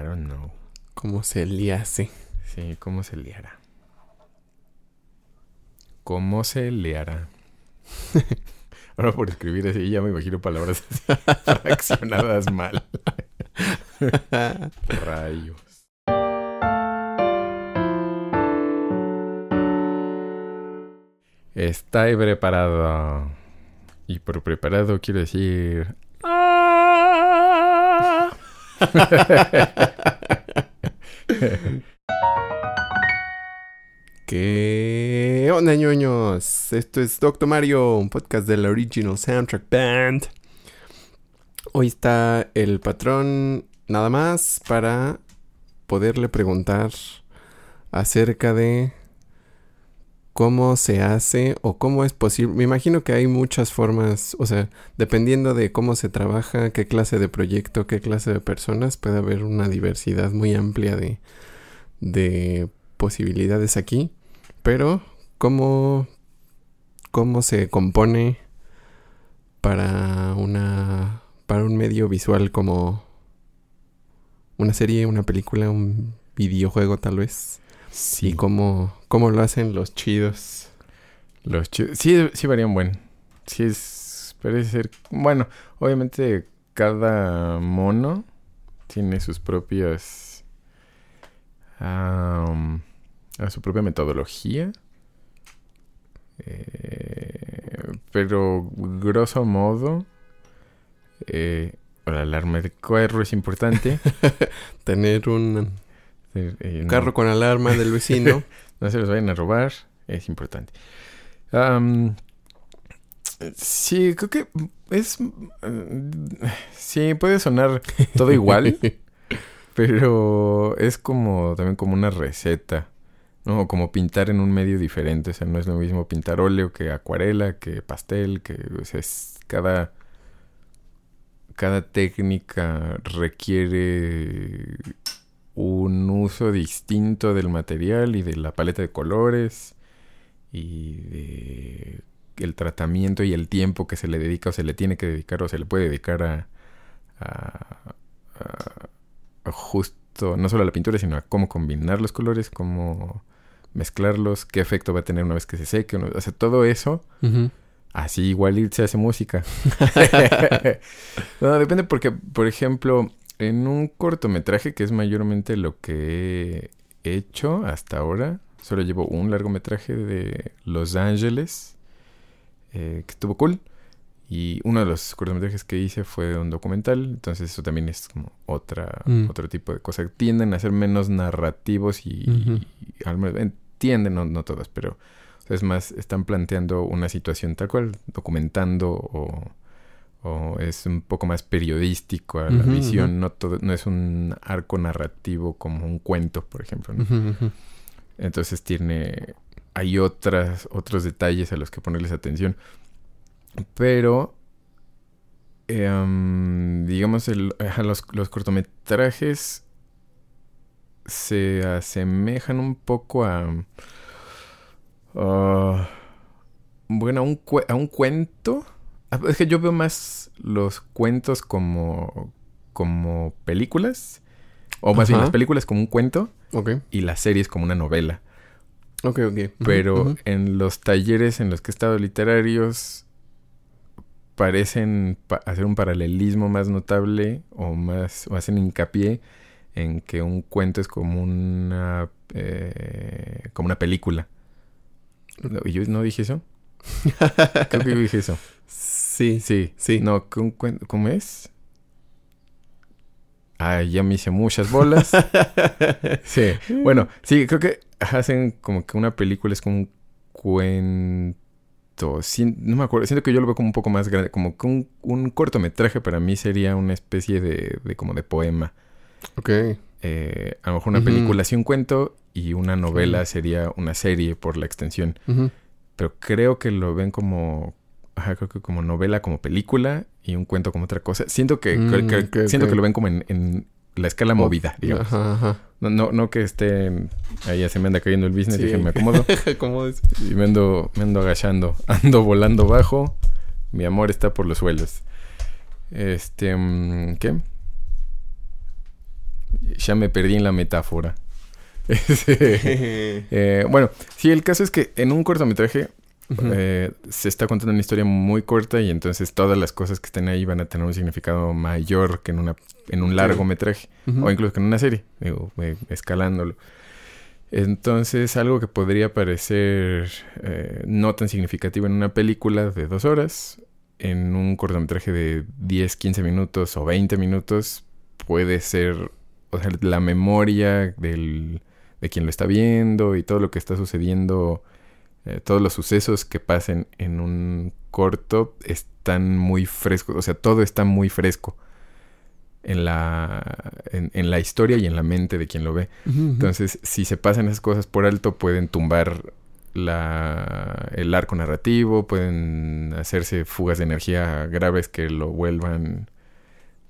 I don't know. ¿Cómo se liase? Sí, ¿cómo se liara? ¿Cómo se liara? Ahora por escribir así ya me imagino palabras fraccionadas mal. Rayos. Está preparado. Y por preparado quiero decir. ¿Qué onda, ñoños? Esto es Doctor Mario, un podcast de la Original Soundtrack Band. Hoy está el patrón nada más para poderle preguntar acerca de cómo se hace o cómo es posible. Me imagino que hay muchas formas, o sea, dependiendo de cómo se trabaja, qué clase de proyecto, qué clase de personas, puede haber una diversidad muy amplia de, de posibilidades aquí. Pero, ¿cómo, cómo se compone para una para un medio visual como una serie, una película, un videojuego tal vez? Sí. ¿Y cómo, cómo lo hacen los chidos? Los chidos. Sí, sí varían buen. Sí es. Parece ser. Bueno, obviamente cada mono tiene sus propias. a su propia metodología. Eh, pero grosso modo. Eh, la alarma de carro es importante. Tener un Eh, no- carro con alarma del vecino. no se los vayan a robar, es importante. Sí, creo que es... eh, sí, puede sonar todo igual, pero es como también como una receta, ¿no? O Como pintar en un medio diferente, o sea, no es lo mismo pintar óleo que acuarela, que pastel, que o sea, es cada... Cada técnica requiere un uso distinto del material y de la paleta de colores y de el tratamiento y el tiempo que se le dedica o se le tiene que dedicar o se le puede dedicar a, a- a- a justo no solo a la pintura sino a cómo combinar los colores cómo mezclarlos qué efecto va a tener una vez que se seque o sea todo eso. Así igual se hace música. no, depende porque, por ejemplo, en un cortometraje, que es mayormente lo que he hecho hasta ahora, solo llevo un largometraje de Los Ángeles, eh, que estuvo cool. Y uno de los cortometrajes que hice fue un documental, entonces eso también es como otra, Mm. otro tipo de cosa. Tienden a ser menos narrativos y, y al menos entienden, no, no todas, pero o sea, es más, están planteando una situación tal cual, documentando o, o es un poco más periodístico a la visión, no, todo, no es un arco narrativo como un cuento, por ejemplo. Entonces tiene, hay otras, otros detalles a los que ponerles atención. Pero, em, digamos, el- los, los cortometrajes se asemejan un poco a... ah, bueno, a un, a un cuento. Ah, Es que yo veo más los cuentos como, como películas. O más bien las películas como un cuento Ok, y las series como una novela. ok, ok. Pero en los talleres en los que he estado literarios parecen pa- hacer un paralelismo más notable o más o hacen hincapié en que un cuento es como una eh, como una película. ¿Y yo no dije eso? Creo que yo dije eso. Sí, Sí, sí. No, ¿cómo es? Ah, ya me hice muchas bolas. Sí, bueno, sí, creo que hacen como que una película es como un cuento. Sí, no me acuerdo, siento que yo lo veo como un poco más grande, como que un, un cortometraje para mí sería una especie de, de como de poema. Ok. Eh, a lo mejor una película sí un cuento y una novela sería una serie por la extensión. Pero creo que lo ven como, ajá, creo que como novela, como película y un cuento como otra cosa. Siento que, Mm, que- siento que lo ven como en, en la escala movida, digamos. Ajá, ajá. No, no, no que esté ahí se me anda cayendo el business, Sí. dije, me acomodo ¿Cómo es? y me ando, me ando agachando, ando volando bajo, mi amor está por los suelos. Este, mm, ¿qué? ya me perdí en la metáfora. Eh, bueno, sí, el caso es que en un cortometraje eh, se está contando una historia muy corta y entonces todas las cosas que estén ahí van a tener un significado mayor que en, una, en un largometraje o incluso que en una serie, digo, eh, escalándolo. Entonces, algo que podría parecer no tan significativo en una película de dos horas, en un cortometraje de 10, 15 minutos o 20 minutos, puede ser, o sea, la memoria del, de quien lo está viendo y todo lo que está sucediendo, eh, todos los sucesos que pasen en un corto están muy frescos, o sea, todo está muy fresco en la, en, la historia y en la mente de quien lo ve. Entonces, si se pasan esas cosas por alto, pueden tumbar la, el arco narrativo, pueden hacerse fugas de energía graves que lo vuelvan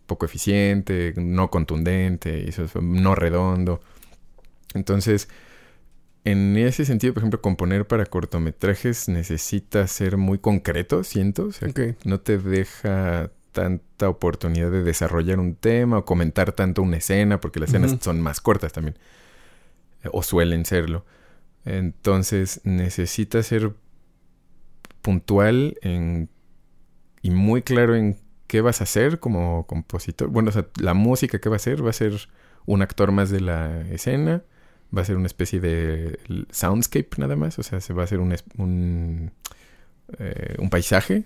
poco eficiente, no contundente, no redondo. Entonces, en ese sentido, por ejemplo, componer para cortometrajes necesita ser muy concreto, siento. O sea, que no te deja tanta oportunidad de desarrollar un tema o comentar tanto una escena, porque las escenas son más cortas también. O suelen serlo. Entonces, necesita ser puntual en, y muy claro en qué vas a hacer como compositor. Bueno, o sea, la música que va a hacer va a ser un actor más de la escena va a ser una especie de soundscape nada más, o sea, se va a hacer un, un, eh, un paisaje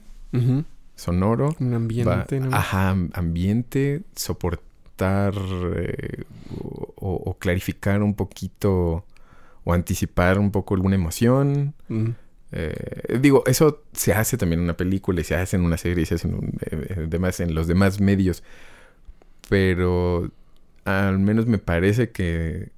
sonoro. Un ambiente. Ajá, ambiente, soportar eh, o, clarificar un poquito o anticipar un poco alguna emoción. Eh, digo, eso se hace también en una película y se hace en una serie y se hace en, demás, en los demás medios. Pero al menos me parece que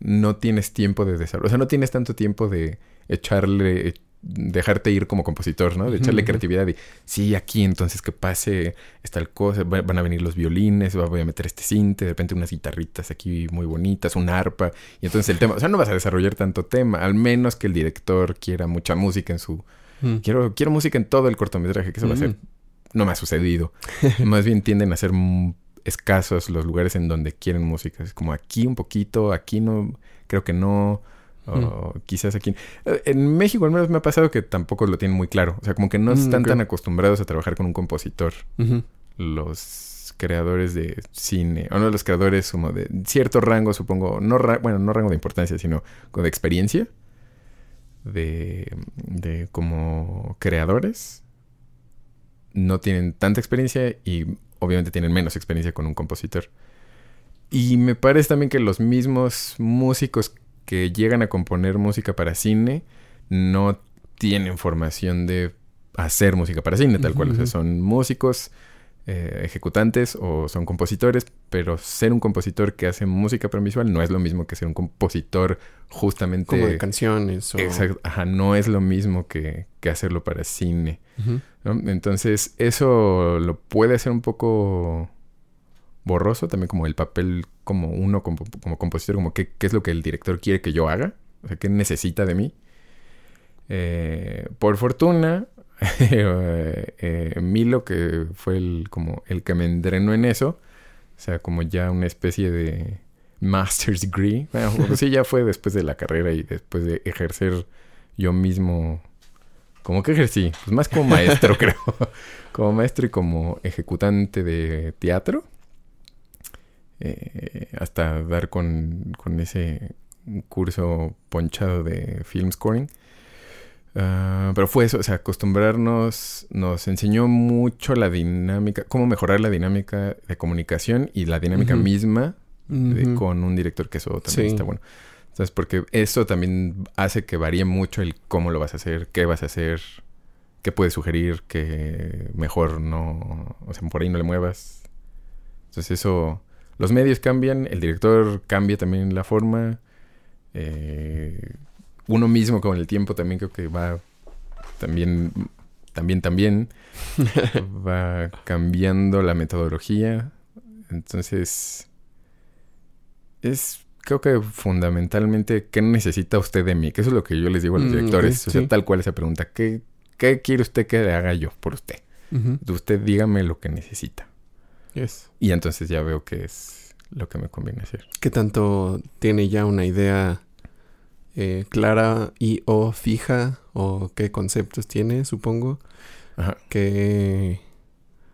no tienes tiempo de desarrollo. O sea, no tienes tanto tiempo de echarle, dejarte ir como compositor, ¿no? De echarle creatividad y, sí, aquí entonces que pase esta cosa, van a venir los violines, voy a meter este cinte, de repente unas guitarritas aquí muy bonitas, un arpa, y entonces el tema, o sea, no vas a desarrollar tanto tema, al menos que el director quiera mucha música en su... Quiero, quiero música en todo el cortometraje, que eso va a ser... No me ha sucedido. Más bien tienden a ser escasos los lugares en donde quieren música. Es como aquí un poquito, aquí no, creo que no. O quizás aquí. Eh, en México al menos me ha pasado que tampoco lo tienen muy claro. O sea, como que no mm, están tan acostumbrados a trabajar con un compositor. Los creadores de cine, o no los creadores como de cierto rango, supongo, no bueno, no rango de importancia, sino de experiencia, de, de como creadores, no tienen tanta experiencia y obviamente tienen menos experiencia con un compositor. Y me parece también que los mismos músicos que llegan a componer música para cine no tienen formación de hacer música para cine, tal cual. O sea, son músicos, eh, ejecutantes o son compositores, pero ser un compositor que hace música para visual no es lo mismo que ser un compositor justamente... Como de canciones o... Exacto, ajá, no es lo mismo que, que hacerlo para cine. Entonces, eso lo puede hacer un poco borroso, también como el papel como uno como, compositor, como qué, qué, es lo que el director quiere que yo haga, o sea, qué necesita de mí. Eh, por fortuna, eh, Milo, que fue el, como el que me entrenó en eso, o sea, como ya una especie de master's degree, bueno, pues sí, ya fue después de la carrera y después de ejercer yo mismo ¿Cómo que ejercí? Pues más como maestro, creo. como maestro y como ejecutante de teatro. Eh, hasta dar con, con, ese curso ponchado de film scoring. Ah, pero fue eso, o sea, acostumbrarnos, nos enseñó mucho la dinámica, cómo mejorar la dinámica de comunicación y la dinámica misma con un director, que eso también está bueno. Entonces, porque eso también hace que varíe mucho el cómo lo vas a hacer, qué vas a hacer, qué puedes sugerir, que mejor no, o sea, por ahí no le muevas. Entonces eso, los medios cambian, el director cambia también la forma, eh, uno mismo con el tiempo también creo que va también, también, también, va cambiando la metodología. Entonces, es creo que fundamentalmente, ¿qué necesita usted de mí? Que eso es lo que yo les digo a los mm, directores. o sea, tal cual esa pregunta. ¿Qué, ¿Qué, quiere usted que le haga yo por usted? Usted dígame lo que necesita. Y entonces ya veo que es lo que me conviene hacer. ¿Qué tanto tiene ya una idea eh, clara y o fija? ¿O qué conceptos tiene, supongo? Ajá. Que...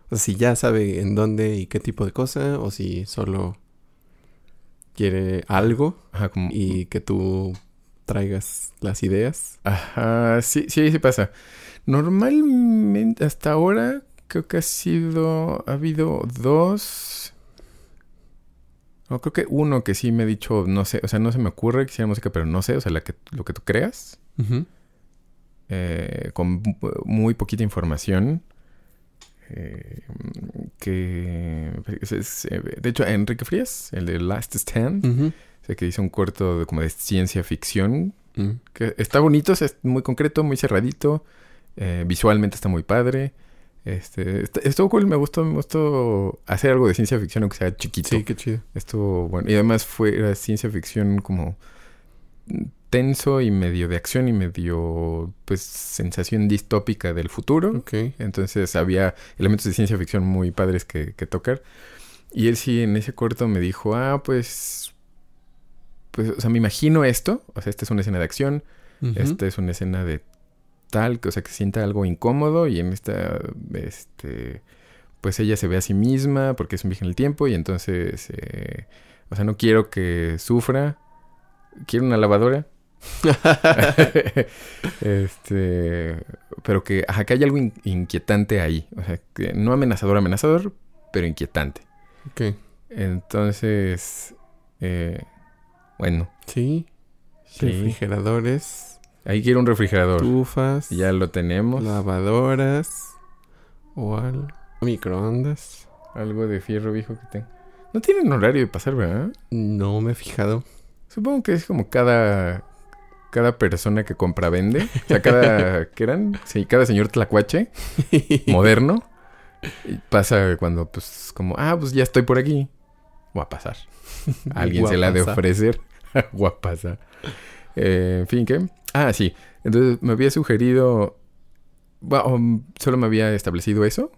O sea, si ya sabe en dónde y qué tipo de cosa, o si solo quiere algo Ajá, como... y que tú traigas las ideas. Ajá, sí, sí, sí pasa. Normalmente, hasta ahora, creo que ha sido, ha habido dos, o creo que uno que sí me ha dicho, no sé, o sea, no se me ocurre que sea música, pero no sé, o sea, la que, lo que tú creas, eh, con mu- muy poquita información. eh, que es- es, eh, de hecho Enrique Frías, el de Last Stand, sé que hizo un corto de, como de ciencia ficción Mm. que está bonito, o sea, es muy concreto, muy cerradito. eh, visualmente está muy padre. Este, est- estuvo cool, me gustó, me gustó hacer algo de ciencia ficción, aunque sea chiquito. Sí, qué chido. Estuvo bueno. Y además fue era ciencia ficción como tenso y medio de acción y medio, pues, sensación distópica del futuro. Ok. Entonces había elementos de ciencia ficción muy padres que, que tocar. Y él sí en ese corto me dijo, ah, pues, pues, o sea, me imagino esto. O sea, esta es una escena de acción. Esta es una escena de tal, que, o sea, que sienta algo incómodo y en esta, este, pues ella se ve a sí misma porque es un viaje en el tiempo y entonces, eh, o sea, no quiero que sufra. Quiero una lavadora. este, pero que, ajá, que hay algo in- inquietante ahí. O sea, que no amenazador, amenazador, pero inquietante. Ok. Entonces, eh, bueno, Sí. sí. Refrigeradores, Ahí quiero un refrigerador. estufas, Ya lo tenemos. lavadoras o al microondas. Algo de fierro viejo que tengo. No tienen horario de pasar, ¿verdad? No me he fijado. Supongo que es como cada cada persona que compra vende. O sea, cada ¿qué eran? Sí, cada señor tlacuache moderno y pasa cuando pues como, ah, pues ya estoy por aquí. Voy a pasar. A Alguien se la ha de ofrecer. Guapasa. Eh, en fin, ¿qué? Ah, sí. Entonces me había sugerido bueno, um, solo me había establecido eso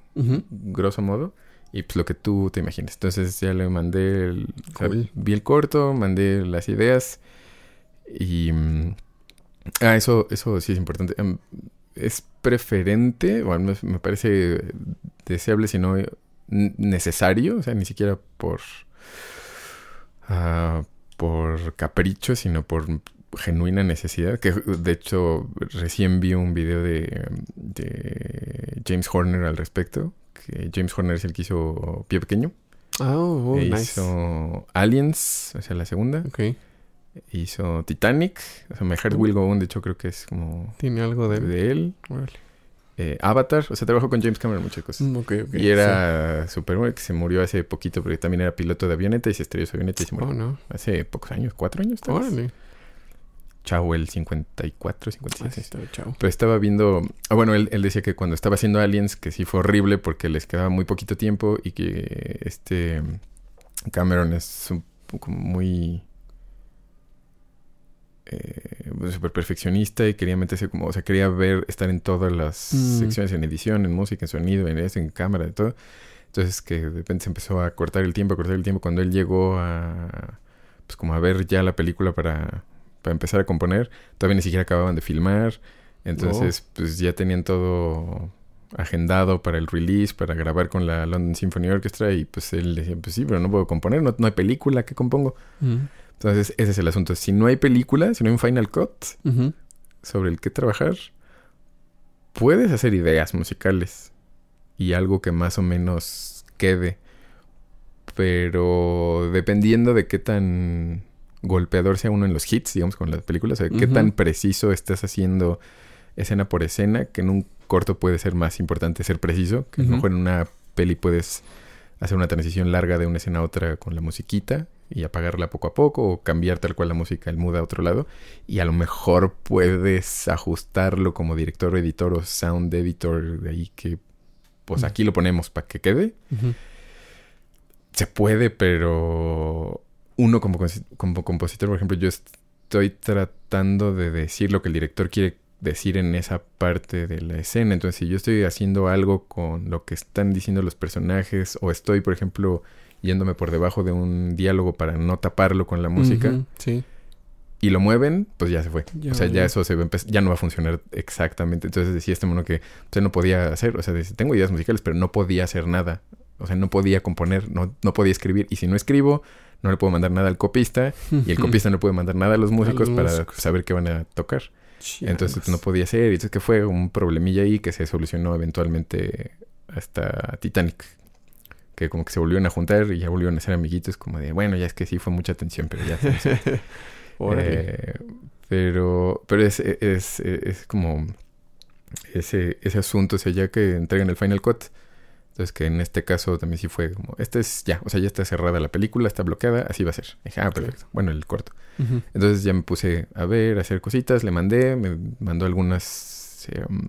grosso modo. Y pues lo que tú te imagines. Entonces ya le mandé el... o sea, Cool. vi el corto, mandé las ideas. Y... mm, Ah, eso, eso sí es importante. Em, es preferente, o al menos me parece deseable, si no n- necesario. O sea, ni siquiera por... ah, por capricho, sino por genuina necesidad. Que de hecho recién vi un video de, de James Horner al respecto. Que James Horner es el que hizo Pie Pequeño. Ah, oh, E nice. hizo Aliens, o sea, la segunda. Ok. Hizo Titanic. O sea, My Heart Will Go On, de hecho, creo que es como Tiene algo de... de él. Órale. Eh, Avatar, o sea, trabajó con James Cameron muchas cosas. Mm, ok, ok. y era súper bueno, que se murió hace poquito, porque también era piloto de avioneta y se estrelló su avioneta y se Sí. murió. Oh, no. Hace pocos años, cuatro años. tal vez. Órale. Chao, el 54, Así 57. está, chao. Pero estaba viendo. Ah, bueno, él, él decía que cuando estaba haciendo Aliens, que sí fue horrible porque les quedaba muy poquito tiempo y que este. Cameron es un poco muy. Eh, súper perfeccionista y quería meterse como. O sea, quería ver, estar en todas las Mm. secciones, en edición, en música, en sonido, en eso, en cámara, en todo. Entonces, que de repente se empezó a cortar el tiempo, a cortar el tiempo. Cuando él llegó a. Pues como a ver ya la película para, para empezar a componer, todavía ni siquiera acababan de filmar. Entonces, pues ya tenían todo agendado para el release, para grabar con la London Symphony Orchestra y pues él decía, pues sí, pero no puedo componer, no, no hay película que compongo. Mm. Entonces, ese es el asunto. Si no hay película, si no hay un final cut sobre el que trabajar, puedes hacer ideas musicales y algo que más o menos quede. Pero dependiendo de qué tan golpeador sea uno en los hits, digamos, con las películas, o sea, qué tan preciso estás haciendo escena por escena, que en un corto puede ser más importante ser preciso, que a lo mejor en una peli puedes hacer una transición larga de una escena a otra con la musiquita y apagarla poco a poco o cambiar tal cual la música, el mood a otro lado y a lo mejor puedes ajustarlo como director o editor o sound editor de ahí que pues aquí lo ponemos para que quede. Se puede, pero uno como, como compositor, por ejemplo, yo estoy tratando de decir lo que el director quiere decir en esa parte de la escena. Entonces, si yo estoy haciendo algo con lo que están diciendo los personajes o estoy, por ejemplo, yéndome por debajo de un diálogo para no taparlo con la música. Sí. Y lo mueven, pues ya se fue. Ya o sea, ya eso se va ya no va a funcionar exactamente. Entonces decía este mono que él no podía hacer, o sea, tengo ideas musicales, pero no podía hacer nada. O sea, no podía componer, no, no podía escribir. Y si no escribo, no le puedo mandar nada al copista. Y el copista no puede mandar nada a los músicos los para músicos. saber qué van a tocar. Entonces no podía ser. Y entonces que fue un problemilla ahí que se solucionó eventualmente hasta Titanic. Que como que se volvieron a juntar y ya volvieron a ser amiguitos. Como de, bueno, ya es que sí fue mucha tensión, pero ya. se- eh, pero pero es, es, es como ese, ese asunto, o sea, ya que entregan el Final Cut. Entonces que en este caso también sí fue como, este es ya, o sea, ya está cerrada la película, está bloqueada, así va a ser. Dije, ah, perfecto. Bueno, el corto. Entonces ya me puse a ver, a hacer cositas, le mandé, me mandó algunas eh, um,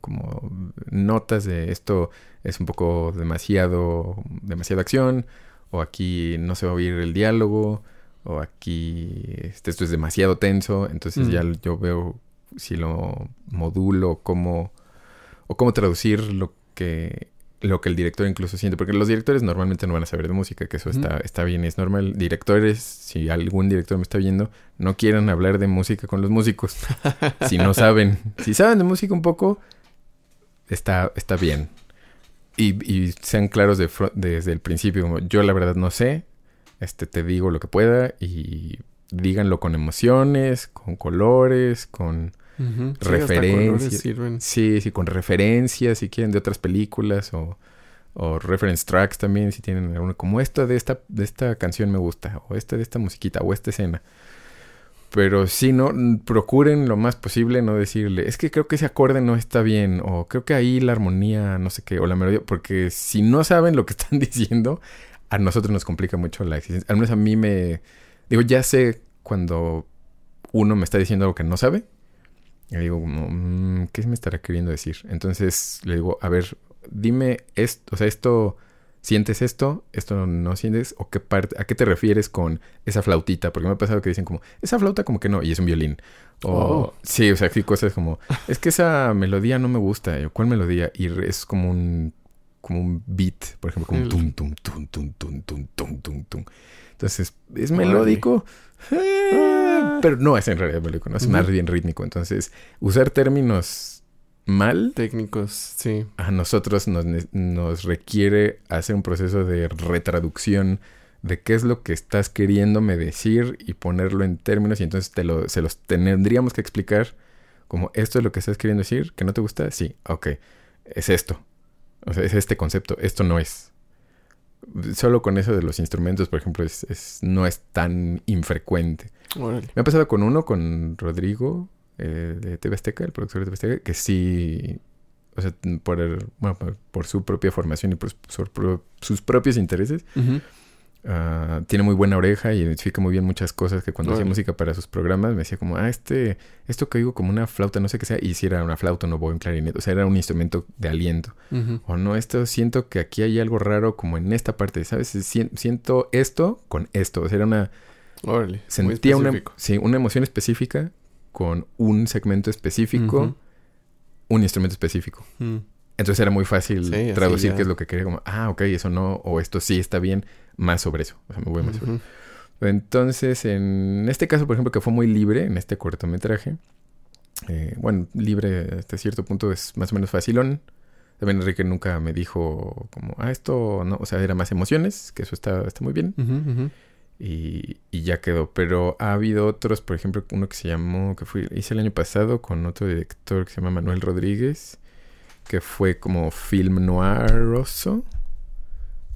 como notas de esto es un poco demasiado, demasiada acción, o aquí no se va a oír el diálogo, o aquí este, esto es demasiado tenso, entonces Mm. ya yo veo si lo modulo, cómo, o cómo traducir lo que lo que el director incluso siente, porque los directores normalmente no van a saber de música, que eso está, está bien, es normal. Directores, si algún director me está viendo, no quieran hablar de música con los músicos. si no saben, si saben de música un poco, está, está bien. Y, y sean claros de desde el principio, como yo la verdad no sé, este te digo lo que pueda y díganlo con emociones, con colores, con Ujú. Sí, referencias. sirven. Sí, sí, con referencias, si quieren, de otras películas o, o reference tracks también, si tienen alguna, como esto de esta, de esta canción me gusta, o esta de esta musiquita, o esta escena. Pero sí, no, procuren lo más posible no decirle, es que creo que ese acorde no está bien, o creo que ahí la armonía, no sé qué, o la melodía, porque si no saben lo que están diciendo, a nosotros nos complica mucho la existencia. Al menos a mí me, digo, ya sé cuando uno me está diciendo algo que no sabe, y digo, como, mm, ¿qué me estará queriendo decir? Entonces le digo, a ver, dime esto, o sea, esto, ¿sientes esto? ¿Esto no, no sientes? ¿O qué parte, a qué te refieres con esa flautita? Porque me ha pasado que dicen como, esa flauta como que no, y es un violín. O, Oh. sí, o sea, sí, cosas como, es que esa melodía no me gusta. Yo, ¿Cuál melodía? Y es como un, como un beat, por ejemplo, como un tum, tum, tum, tum, tum, tum, tum, tum, tum. Entonces, ¿es melódico? Eh, pero no es en realidad melódico, no es más bien rítmico. Entonces, usar términos mal Técnicos, sí. a nosotros nos, nos requiere hacer un proceso de retraducción de qué es lo que estás queriéndome decir y ponerlo en términos y entonces te lo, se los tendríamos que explicar como esto es lo que estás queriendo decir, que no te gusta, sí, ok, es esto, o sea, es este concepto, esto no es. Solo con eso de los instrumentos, por ejemplo, es, es- no es tan infrecuente. Órale. Me ha pasado con uno, con Rodrigo, eh, de TV Azteca, el productor de TV Azteca, que sí, o sea, por, el- bueno, por, su propia formación y por su- por sus propios intereses, ah, tiene muy buena oreja y identifica muy bien muchas cosas que cuando hacía música para sus programas me decía como, ah, este, esto que oigo como una flauta, no sé qué sea, y si era una flauta, no voy un clarinete, o sea, era un instrumento de aliento. O no, esto siento que aquí hay algo raro como en esta parte, ¿sabes? Sien- Siento esto con esto, o sea, era una Órale. muy sentía una, específico. sí, una emoción específica con un segmento específico, un instrumento específico. Mm. Entonces era muy fácil Sí, traducir ya. qué es lo que quería, como, ah, ok, eso no, o esto sí está bien, más sobre eso. O sea, me voy más sobre. Entonces, en este caso, por ejemplo, que fue muy libre en este cortometraje, eh, bueno, libre hasta cierto punto es más o menos facilón. También Enrique nunca me dijo como, ah, esto no, o sea, era más emociones, que eso está, está muy bien. Y, y ya quedó. Pero ha habido otros, por ejemplo, uno que se llamó, que fue, hice el año pasado con otro director que se llama Manuel Rodríguez, que fue como film noiroso,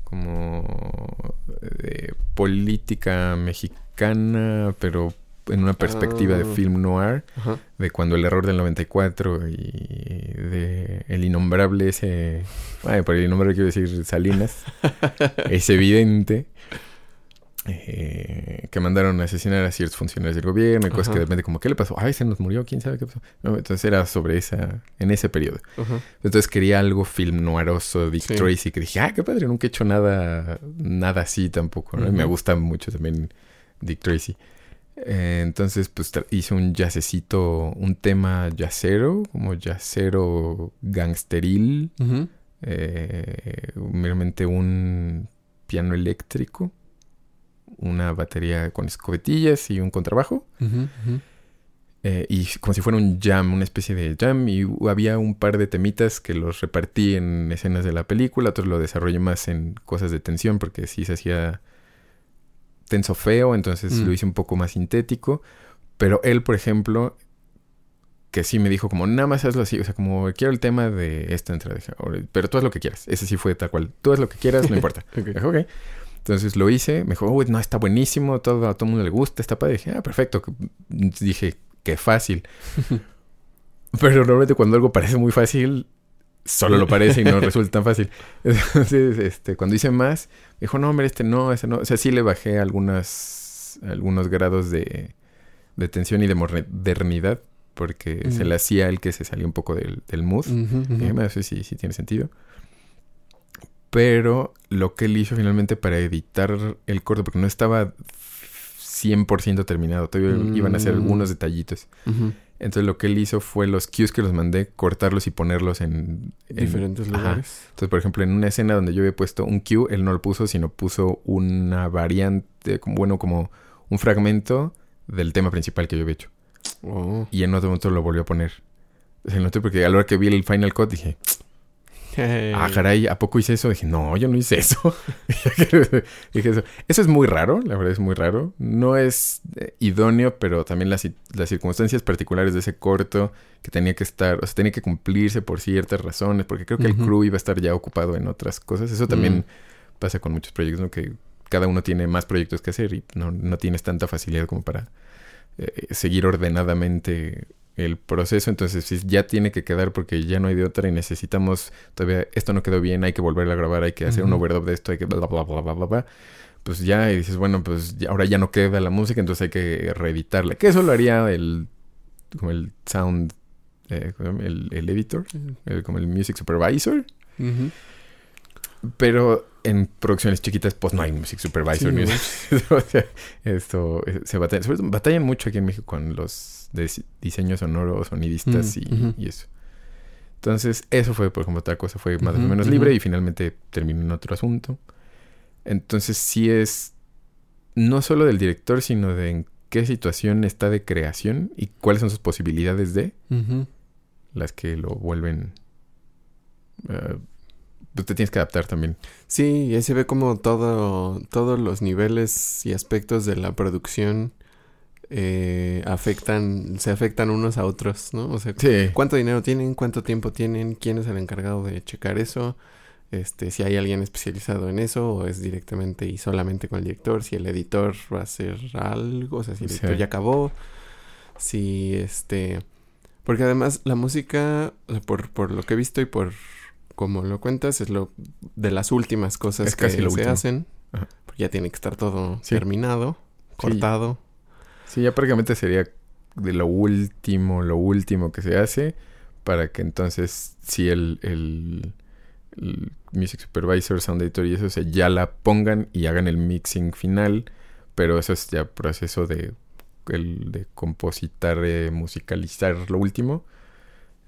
como de política mexicana, pero en una perspectiva de Ah. film noir, Ajá. de cuando el error del 94 y de el innombrable ese, bueno, por el innombrable quiero decir Salinas, es evidente eh, que mandaron a asesinar a ciertos funcionarios del gobierno y cosas Ajá. que de repente como, ¿qué le pasó? Ay, se nos murió, quién sabe qué pasó. No, entonces era sobre esa, en ese periodo. Ajá. Entonces quería algo film noiroso, Dick Sí. Tracy, que dije, ah, qué padre, nunca he hecho nada, nada así tampoco, ¿no? Y me gusta mucho también Dick Tracy. Eh, entonces, pues hice un jazzecito, un tema jazzero, como jazzero gangsteril, eh, meramente un piano eléctrico, una batería con escobetillas y un contrabajo. Eh, y como si fuera un jam, una especie de jam. Y había un par de temitas que los repartí en escenas de la película. Otros lo desarrollé más en cosas de tensión porque sí se hacía tenso feo. Entonces Mm. lo hice un poco más sintético. Pero él, por ejemplo, que sí me dijo como, nada más hazlo así. O sea, como quiero el tema de esta entrada. Dije, "Órale, Pero tú haz lo que quieras. Ese sí fue tal cual. Tú haz lo que quieras, no importa. Dije. Entonces lo hice, me dijo, "Uy, no, está buenísimo, todo, a todo el mundo le gusta, está padre. Dije, ah, perfecto. Dije, qué fácil. Pero normalmente cuando algo parece muy fácil, solo lo parece y no resulta tan fácil. Entonces, este, cuando hice más, me dijo, no, hombre, este no, ese no. O sea, sí le bajé algunas, algunos grados de, de tensión y de modernidad, porque se Ujú. le hacía el que se salía un poco del, del mood. Dije, "Bueno, eso sí, sí tiene sentido. Pero lo que él hizo finalmente para editar el corto, porque no estaba 100% terminado, todavía iban a hacer Mm. algunos detallitos. Entonces lo que él hizo fue los cues que los mandé, cortarlos y ponerlos en... en- Diferentes ajá. lugares. Entonces, por ejemplo, en una escena donde yo había puesto un cue, él no lo puso, sino puso una variante, como, bueno, como un fragmento del tema principal que yo había hecho. Oh. Y en otro momento lo volvió a poner. Se noté porque a la hora que vi el Final Cut dije, Ah, caray, ¿a poco hice eso? Dije, no, yo no hice eso. Dije eso. Eso es muy raro, la verdad es muy raro. No es eh, idóneo, pero también las, ci- las circunstancias particulares de ese corto, que tenía que estar, o sea, tenía que cumplirse por ciertas razones, porque creo que el crew iba a estar ya ocupado en otras cosas. Eso también Mm. pasa con muchos proyectos, ¿no? Que cada uno tiene más proyectos que hacer y no, no tienes tanta facilidad como para eh, seguir ordenadamente el proceso. Entonces, si ya tiene que quedar porque ya no hay de otra y necesitamos todavía, esto no quedó bien, hay que volver a grabar, hay que hacer un Ujú. overdub de esto, hay que bla, bla, bla, bla, bla, bla. Pues ya, y dices, bueno, pues ya- ahora ya no queda la música, entonces hay que reeditarla. Que eso lo haría el, como el sound, eh, el, el editor, el- como el music supervisor. Pero en producciones chiquitas, pues no hay music supervisor. Sí, ni no o sea, esto eh, se batalla, sobre todo batallan mucho aquí en México con los de diseños sonoros, sonidistas Mm, y, eso. Entonces, eso fue, por ejemplo, otra cosa, fue más o menos libre y finalmente terminó en otro asunto. Entonces, sí es no solo del director, sino de en qué situación está de creación y cuáles son sus posibilidades de las que lo vuelven. eh, pues te tienes que adaptar también. Sí, y ahí se ve como todo, todos los niveles y aspectos de la producción eh, afectan, se afectan unos a otros, ¿no? O sea, Sí. cuánto dinero tienen, cuánto tiempo tienen, quién es el encargado de checar eso, este, si hay alguien especializado en eso o es directamente y solamente con el director, si el editor va a hacer algo, o sea, si el Sí. editor ya acabó, si este, porque además la música, por, por lo que he visto y por como lo cuentas, es lo de las últimas cosas Es que se último. hacen, Ajá. porque ya tiene que estar todo Sí. terminado, cortado. Sí, ya prácticamente sería de lo último, lo último que se hace para que entonces si el, el, el Music Supervisor, Sound Editor y eso, se ya la pongan y hagan el mixing final, pero eso es ya proceso de, el, de compositar, eh, musicalizar lo último.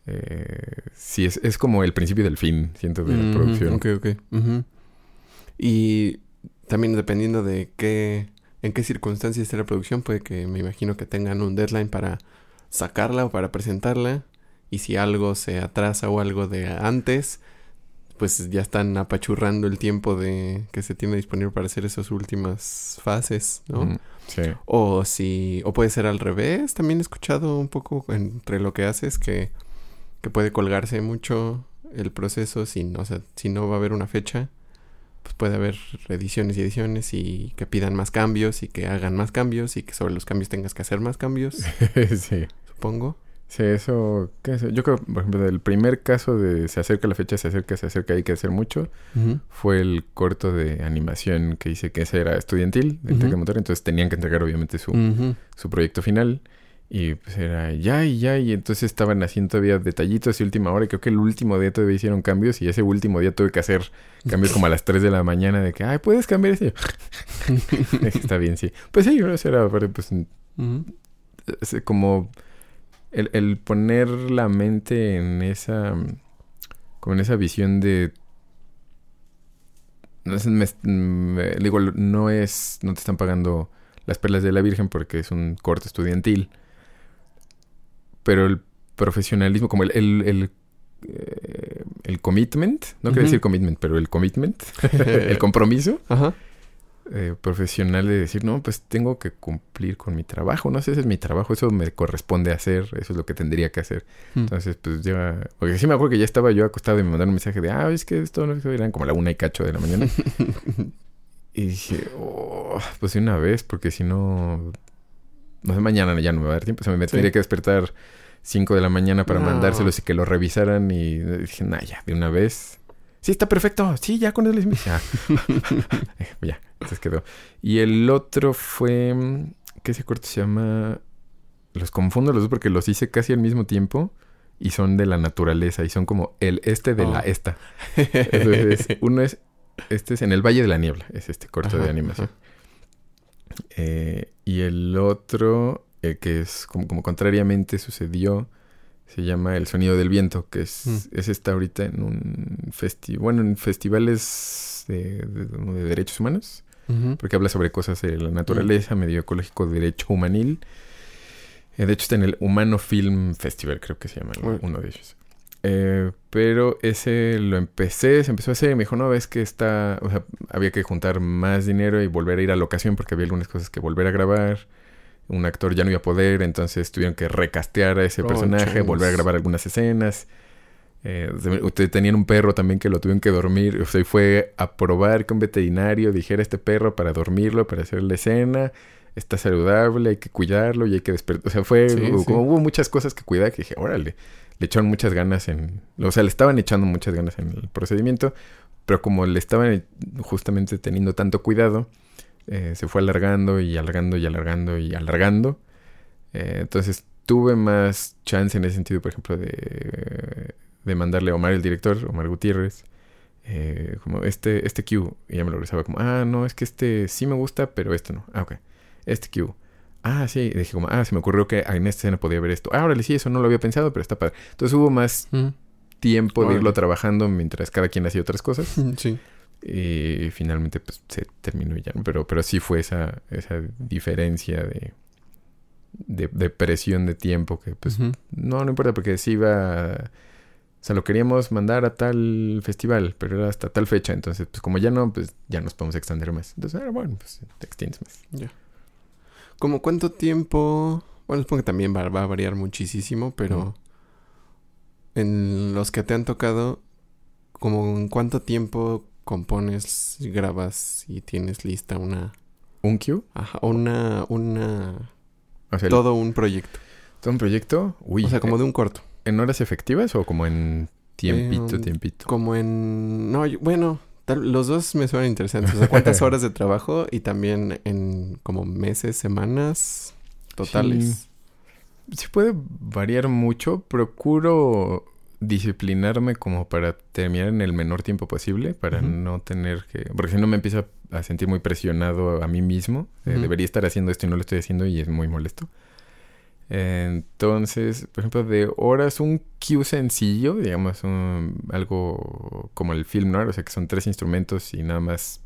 Eh, sí, es, es como el principio del fin, siento, de la producción. Ok, ok. Y también dependiendo de qué, en qué circunstancias esté la producción, puede que me imagino que tengan un deadline para sacarla o para presentarla. Y si algo se atrasa o algo de antes, pues ya están apachurrando el tiempo de que se tiene disponible para hacer esas últimas fases, ¿no? Ujú, Sí. O si, o puede ser al revés, también he escuchado un poco entre lo que haces que, que puede colgarse mucho el proceso o sea, si no va a haber una fecha, pues puede haber ediciones y ediciones y que pidan más cambios y que hagan más cambios y que sobre los cambios tengas que hacer más cambios, sí. supongo. Sí, eso, ¿qué es? Yo creo, por ejemplo, del primer caso de se acerca la fecha, se acerca, se acerca, hay que hacer mucho, fue el corto de animación que hice, que ese era estudiantil, del. Tec de Monterrey, entonces tenían que entregar obviamente su, su proyecto final, y pues era ya y ya, y entonces estaban haciendo todavía detallitos y última hora, y creo que el último día todavía hicieron cambios, y ese último día tuve que hacer cambios como a las 3 de la mañana, de que, ay, ¿puedes cambiar ese? Está bien, sí. Pues sí, eso era, pues, Ujú. es como el, el poner la mente en esa como en esa visión de No, es- me- me- digo, no es, no te están pagando las perlas de la Virgen porque es un corte estudiantil. Pero el profesionalismo, como el, el, el, eh, el commitment, no quiero Ujú. decir commitment, pero el commitment, el compromiso Ajá. eh, profesional de decir, no, pues tengo que cumplir con mi trabajo, no sé, ese es mi trabajo, eso me corresponde hacer, eso es lo que tendría que hacer. Mm. Entonces, pues ya, porque sí me acuerdo que ya estaba yo acostado y me mandaron un mensaje de, ah, es que esto no sé, eran como la una y cacho de la mañana. y dije, oh, pues de una vez, porque si no, no sé, mañana ya no me va a dar tiempo, o sea, me Sí. tendría que despertar 5 de la mañana para No. mandárselos y que lo revisaran y dije, nah, ya, de una vez. Sí, está perfecto. Sí, ya con él. Ya. Eh, ya, entonces quedó. Y el otro fue. ¿Qué ese corto se llama? Los confundo los dos porque los hice casi al mismo tiempo y son de la naturaleza y son como el este de la Oh. esta. Entonces, uno es. Este es en el Valle de la Niebla, es este corto Ajá, de animación. Eh, y el otro, eh, que es como, como contrariamente sucedió, se llama El Sonido del Viento, que es, Mm. ese está ahorita en un festival, bueno, en festivales de, de- como de derechos humanos, porque habla sobre cosas de la naturaleza, medio ecológico, derecho humanil. Eh, de hecho está en el Humano Film Festival, creo que se llama el- uno de ellos. Eh, pero ese lo empecé, se empezó a hacer y me dijo, no, ves que está, o sea, había que juntar más dinero y volver a ir a locación porque había algunas cosas que volver a grabar. Un actor ya no iba a poder, entonces tuvieron que recastear a ese Oh, personaje, volver a grabar algunas escenas. Eh, ustedes tenían un perro también que lo tuvieron que dormir. O sea, y fue a probar que un veterinario dijera a este perro para dormirlo, para hacer la escena. Está saludable, hay que cuidarlo y hay que despertar. O sea, fue Sí, como sí. hubo muchas cosas que cuidar que dije, órale, le echaron muchas ganas en. O sea, le estaban echando muchas ganas en el procedimiento, pero como le estaban eh, justamente teniendo tanto cuidado, eh, se fue alargando y alargando y alargando y alargando. Eh, entonces tuve más chance en ese sentido, por ejemplo, de, de mandarle a Omar, el director, Omar Gutiérrez, eh, como este, este Q. Y ya me lo regresaba como, ah, no, es que este sí me gusta, pero este no. Ah, ok. Este Q. Ah, sí. Y dije como, ah, se me ocurrió que en esta escena podía ver esto. Ah, órale, sí, eso no lo había pensado, pero está padre. Entonces hubo más Mm. tiempo de irlo trabajando mientras cada quien hacía otras cosas. Sí. Y finalmente pues se terminó y ya, ¿no? Pero, pero sí fue esa, esa diferencia de, de, de presión de tiempo que pues no, no importa porque sí iba... O sea, lo queríamos mandar a tal festival, pero era hasta tal fecha. Entonces, pues como ya no, pues ya nos podemos extender más. Entonces, ah, bueno, pues te extiendes más. ¿Como cuánto tiempo? Bueno, supongo que también va, va a variar muchísimo, pero en los que te han tocado, ¿como en cuánto tiempo compones, grabas y tienes lista una, ¿Un Q? ajá, una, una, O sea, el- todo un proyecto? ¿todo un proyecto? Uy, o sea, como eh, de un corto. ¿en horas efectivas o como en tiempito, Eh, tiempito? Como en, no, yo- bueno, tal- los dos me suenan interesantes. O sea, ¿cuántas horas de trabajo y también en como meses, semanas totales? Sí puede variar mucho. Procuro disciplinarme como para terminar en el menor tiempo posible, para no tener que... Porque si no me empiezo a sentir muy presionado a mí mismo. Eh, debería estar haciendo esto y no lo estoy haciendo y es muy molesto. Entonces, por ejemplo, de horas, un cue sencillo, digamos, un- algo como el film noir, o sea, que son tres instrumentos y nada más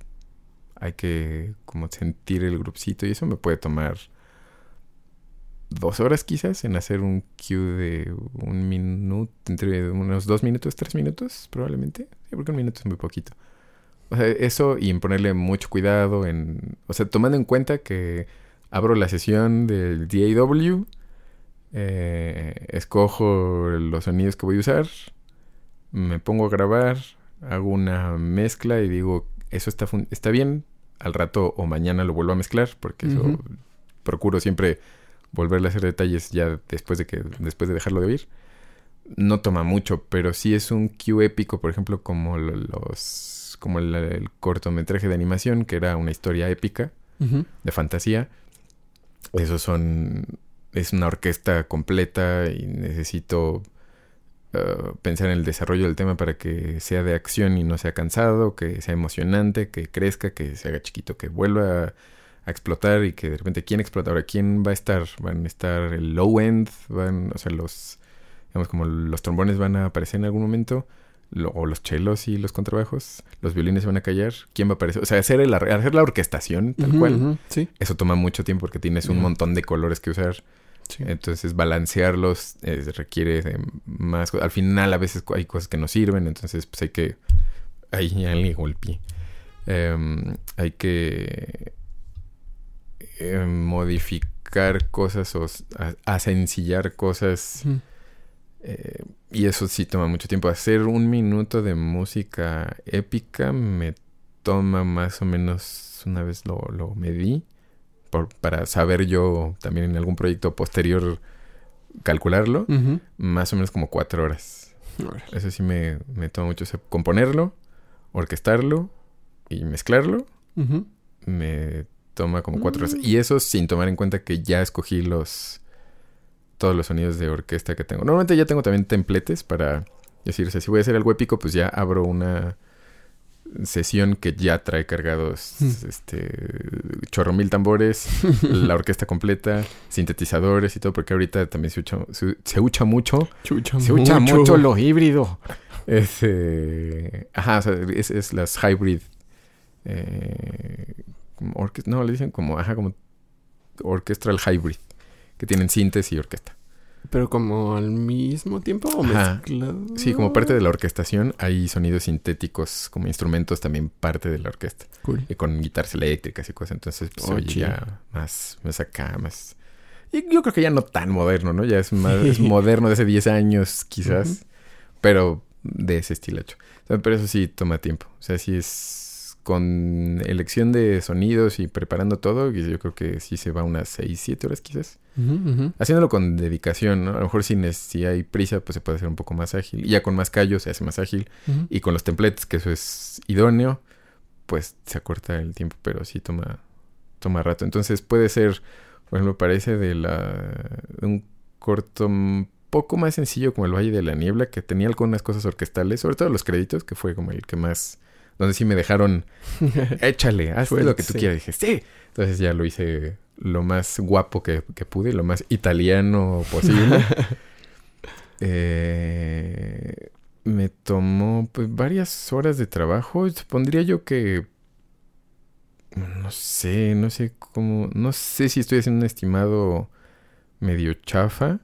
hay que como sentir el grupcito y eso me puede tomar dos horas quizás en hacer un cue de un minuto, entre unos dos minutos, tres minutos probablemente. Sí, porque un minuto es muy poquito. O sea, eso y en ponerle mucho cuidado en... O sea, tomando en cuenta que abro la sesión del DAW, eh, escojo los sonidos que voy a usar, me pongo a grabar, hago una mezcla y digo, eso está, fun- está bien, al rato o mañana lo vuelvo a mezclar, porque eso procuro siempre volverle a hacer detalles ya después de que después de dejarlo de oír. No toma mucho, pero sí es un cue épico, por ejemplo, como lo- los como el, el cortometraje de animación, que era una historia épica de fantasía. Esos son. Es una orquesta completa y necesito eh, pensar en el desarrollo del tema para que sea de acción y no sea cansado, que sea emocionante, que crezca, que se haga chiquito, que vuelva a, explotar y que de repente, ¿quién explota? Ahora, ¿quién va a estar? ¿Van a estar el low end? ¿Van, o sea, los. Digamos, como los trombones van a aparecer en algún momento. lo- o los chelos y los contrabajos, los violines van a callar, ¿quién va a aparecer? O sea, hacer, el, hacer la orquestación tal cual, Sí. eso toma mucho tiempo porque tienes un montón de colores que usar. sí. Entonces, balancearlos eh, requiere de más... Al final, a veces hay cosas que no sirven, entonces, pues hay que... Ahí ya le golpeé. Em, hay que eh, modificar cosas o a, a sencillar cosas. Eh, y eso sí toma mucho tiempo. Hacer un minuto de música épica me toma más o menos... Una vez lo, lo medí por- para saber yo también en algún proyecto posterior calcularlo, más o menos como cuatro horas. Órale. Eso sí me, me toma mucho. O sea, componerlo, orquestarlo y mezclarlo me toma como cuatro horas. Mm. Y eso sin tomar en cuenta que ya escogí los todos los sonidos de orquesta que tengo. Normalmente ya tengo también templetes para decir, o sea, si voy a hacer algo épico, pues ya abro una sesión que ya trae cargados Mm. este chorro mil tambores, la orquesta completa, sintetizadores y todo, porque ahorita también se ucha, se, se ucha mucho. Chucha Se ucha mucho lo híbrido. Este, ajá, o sea, es, es las hybrid. Eh, como no, le dicen como, ajá, como orchestral hybrid. Que tienen síntesis y orquesta. Pero como al mismo tiempo o mezclado. Sí, como parte de la orquestación hay sonidos sintéticos como instrumentos también parte de la orquesta. Cool. Y con guitarras eléctricas y cosas. Entonces, pues Oh, oye, chido. ya más, más acá, más... Y yo creo que ya no tan moderno, ¿no? Ya es más es moderno de hace 10 años, quizás. Pero de ese estilacho. O sea, pero eso sí toma tiempo. O sea, sí es con elección de sonidos y preparando todo, y yo creo que sí se va unas 6, 7 horas quizás. Haciéndolo con dedicación, ¿no? A lo mejor si, si hay prisa, pues se puede hacer un poco más ágil. Y ya con más callos se hace más ágil. Y con los templates, que eso es idóneo, pues se acorta el tiempo, pero sí toma, toma rato. Entonces puede ser, por ejemplo, parece de la de un corto un poco más sencillo como el Valle de la Niebla, que tenía algunas cosas orquestales, sobre todo los créditos, que fue como el que más, donde sí me dejaron, échale, haz lo que tú quieras. Dije, sí. Entonces ya lo hice lo más guapo que, que pude, lo más italiano posible. Eh, me tomó pues varias horas de trabajo. Supondría yo que no sé, no sé cómo, no sé si estoy haciendo un estimado medio chafa,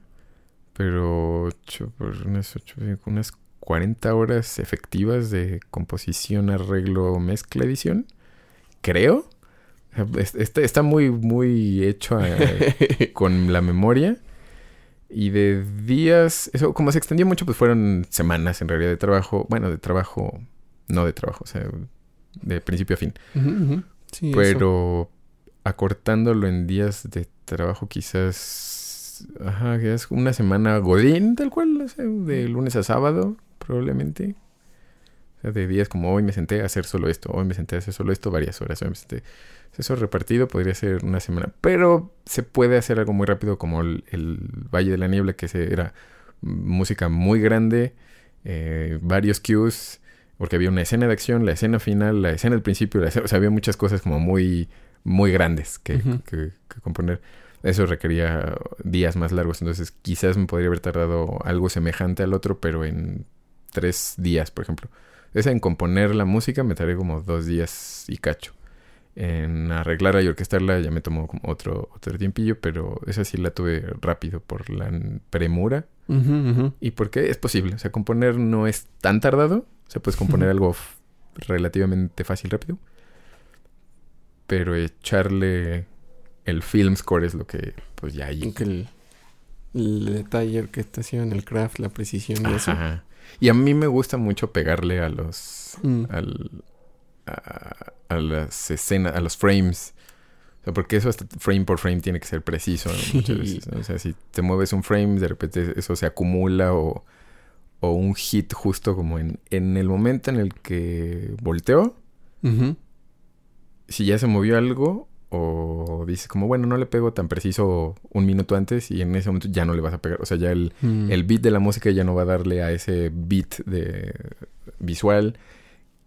pero ocho por unas ocho, unas 40 horas efectivas de composición, arreglo, mezcla, edición. Creo. Es- Está, está muy, muy hecho eh, con la memoria. Y de días, eso como se extendió mucho, pues fueron semanas en realidad de trabajo. Bueno, de trabajo, no de trabajo, o sea, de principio a fin. Sí, eso. Pero acortándolo en días de trabajo, quizás, ajá, una semana godín, tal cual, o sea, de lunes a sábado, probablemente. O sea, de días como hoy me senté a hacer solo esto, hoy me senté a hacer solo esto, varias horas, hoy me senté. Eso repartido podría ser una semana, pero se puede hacer algo muy rápido como el, el Valle de la Niebla, que era música muy grande, eh, varios cues, porque había una escena de acción, la escena final, la escena del principio, la escena- o sea, había muchas cosas como muy, muy grandes que- que componer. Eso requería días más largos, entonces quizás me podría haber tardado algo semejante al otro, pero en tres días, por ejemplo. Esa en componer la música me tardé como dos días y cacho. En arreglarla y orquestarla ya me tomó como otro, otro tiempillo, pero esa sí la tuve rápido por la premura y porque es posible. O sea, componer no es tan tardado. O sea, puedes componer algo relativamente fácil, rápido. Pero echarle el film score es lo que, pues ya ahí. El, el detalle, orquestación, el craft, la precisión y eso. Y a mí me gusta mucho pegarle a los. Mm. al, a, a las escenas, a los frames. O sea, porque eso hasta frame por frame tiene que ser preciso ¿no? muchas veces. ¿no? O sea, si te mueves un frame, de repente eso se acumula o, o un hit justo como en, en el momento en el que volteó. Si ya se movió algo o dices como, bueno, no le pego tan preciso un minuto antes y en ese momento ya no le vas a pegar. O sea, ya el, Mm. el beat de la música ya no va a darle a ese beat de visual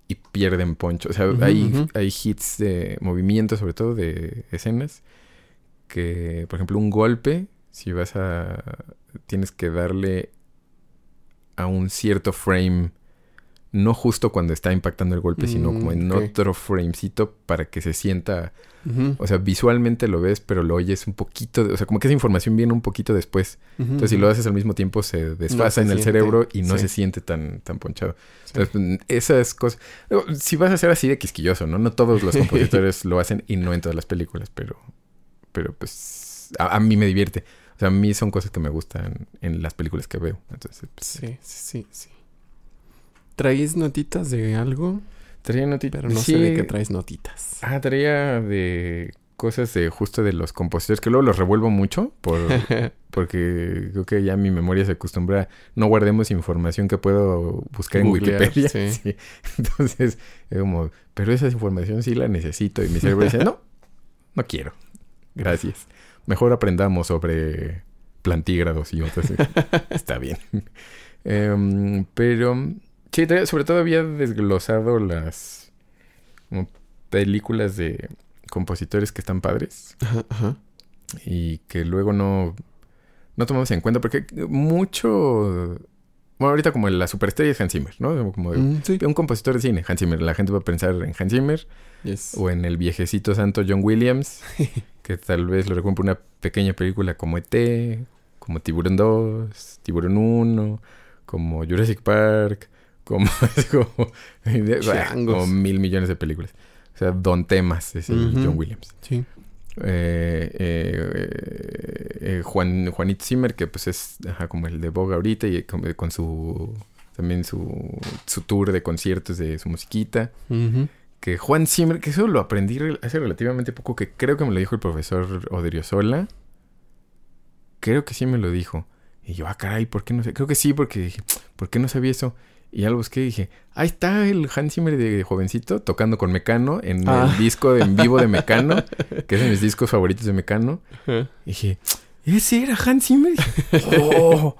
y pierden poncho. O sea, hay, hay hits de movimiento, sobre todo de escenas, que, por ejemplo, un golpe, si vas a... tienes que darle a un cierto frame no justo cuando está impactando el golpe, sino como en Mm, otro framecito para que se sienta, o sea, visualmente lo ves, pero lo oyes un poquito, de- o sea, como que esa información viene un poquito después. Entonces, si lo haces al mismo tiempo, se desfasa en el siente, cerebro y no sí. se siente tan, tan ponchado. Sí. Entonces, mm, esas cosas. Si vas a ser así de quisquilloso, ¿no? No todos los compositores lo hacen y no en todas las películas, pero. Pero pues. A, a mí me divierte. O sea, a mí son cosas que me gustan en las películas que veo. Entonces, pues, sí, sí, sí. ¿Traes notitas de algo? Traía notitas. Pero no sé de qué traes notitas. Ah, traía de cosas de justo de los compositores que luego los revuelvo mucho por, porque creo que ya mi memoria se acostumbra no guardemos información que puedo buscar en Wikipedia sí. Sí. entonces es como pero esa información sí la necesito y mi cerebro dice no no quiero gracias mejor aprendamos sobre plantígrados y otras está bien Em, pero sí sobre todo había desglosado las como películas de compositores que están padres Ajá, ajá. y que luego no, no tomamos en cuenta porque mucho... Bueno, ahorita como la superestrella es Hans Zimmer, ¿no? Como Mm, sí. un compositor de cine, Hans Zimmer. La gente va a pensar en Hans Zimmer Yes. o en el viejecito santo John Williams, que tal vez lo recuerden por una pequeña película como E.T., como Tiburón 2, Tiburón 1, como Jurassic Park, como, como, como mil millones de películas. O sea, Don Temas es el. John Williams. Sí. Eh, eh, eh, eh, Juan, Juanito Zimmer, que pues es ajá, como el de Vogue ahorita y con, con su también su, su tour de conciertos de su musiquita. Que Juan Zimmer, que eso lo aprendí hace relativamente poco, que creo que me lo dijo el profesor Odriozola. Creo que sí me lo dijo. Y yo, ah, caray, ¿por qué no sé? Creo que sí, porque dije, ¿por qué no sabía eso? Y ya lo busqué y dije, ahí está el Hans Zimmer de jovencito tocando con Mecano en Ah. el disco en vivo de Mecano, que es de mis discos favoritos de Mecano. Y dije, ¿ese era Hans Zimmer? ¡Oh!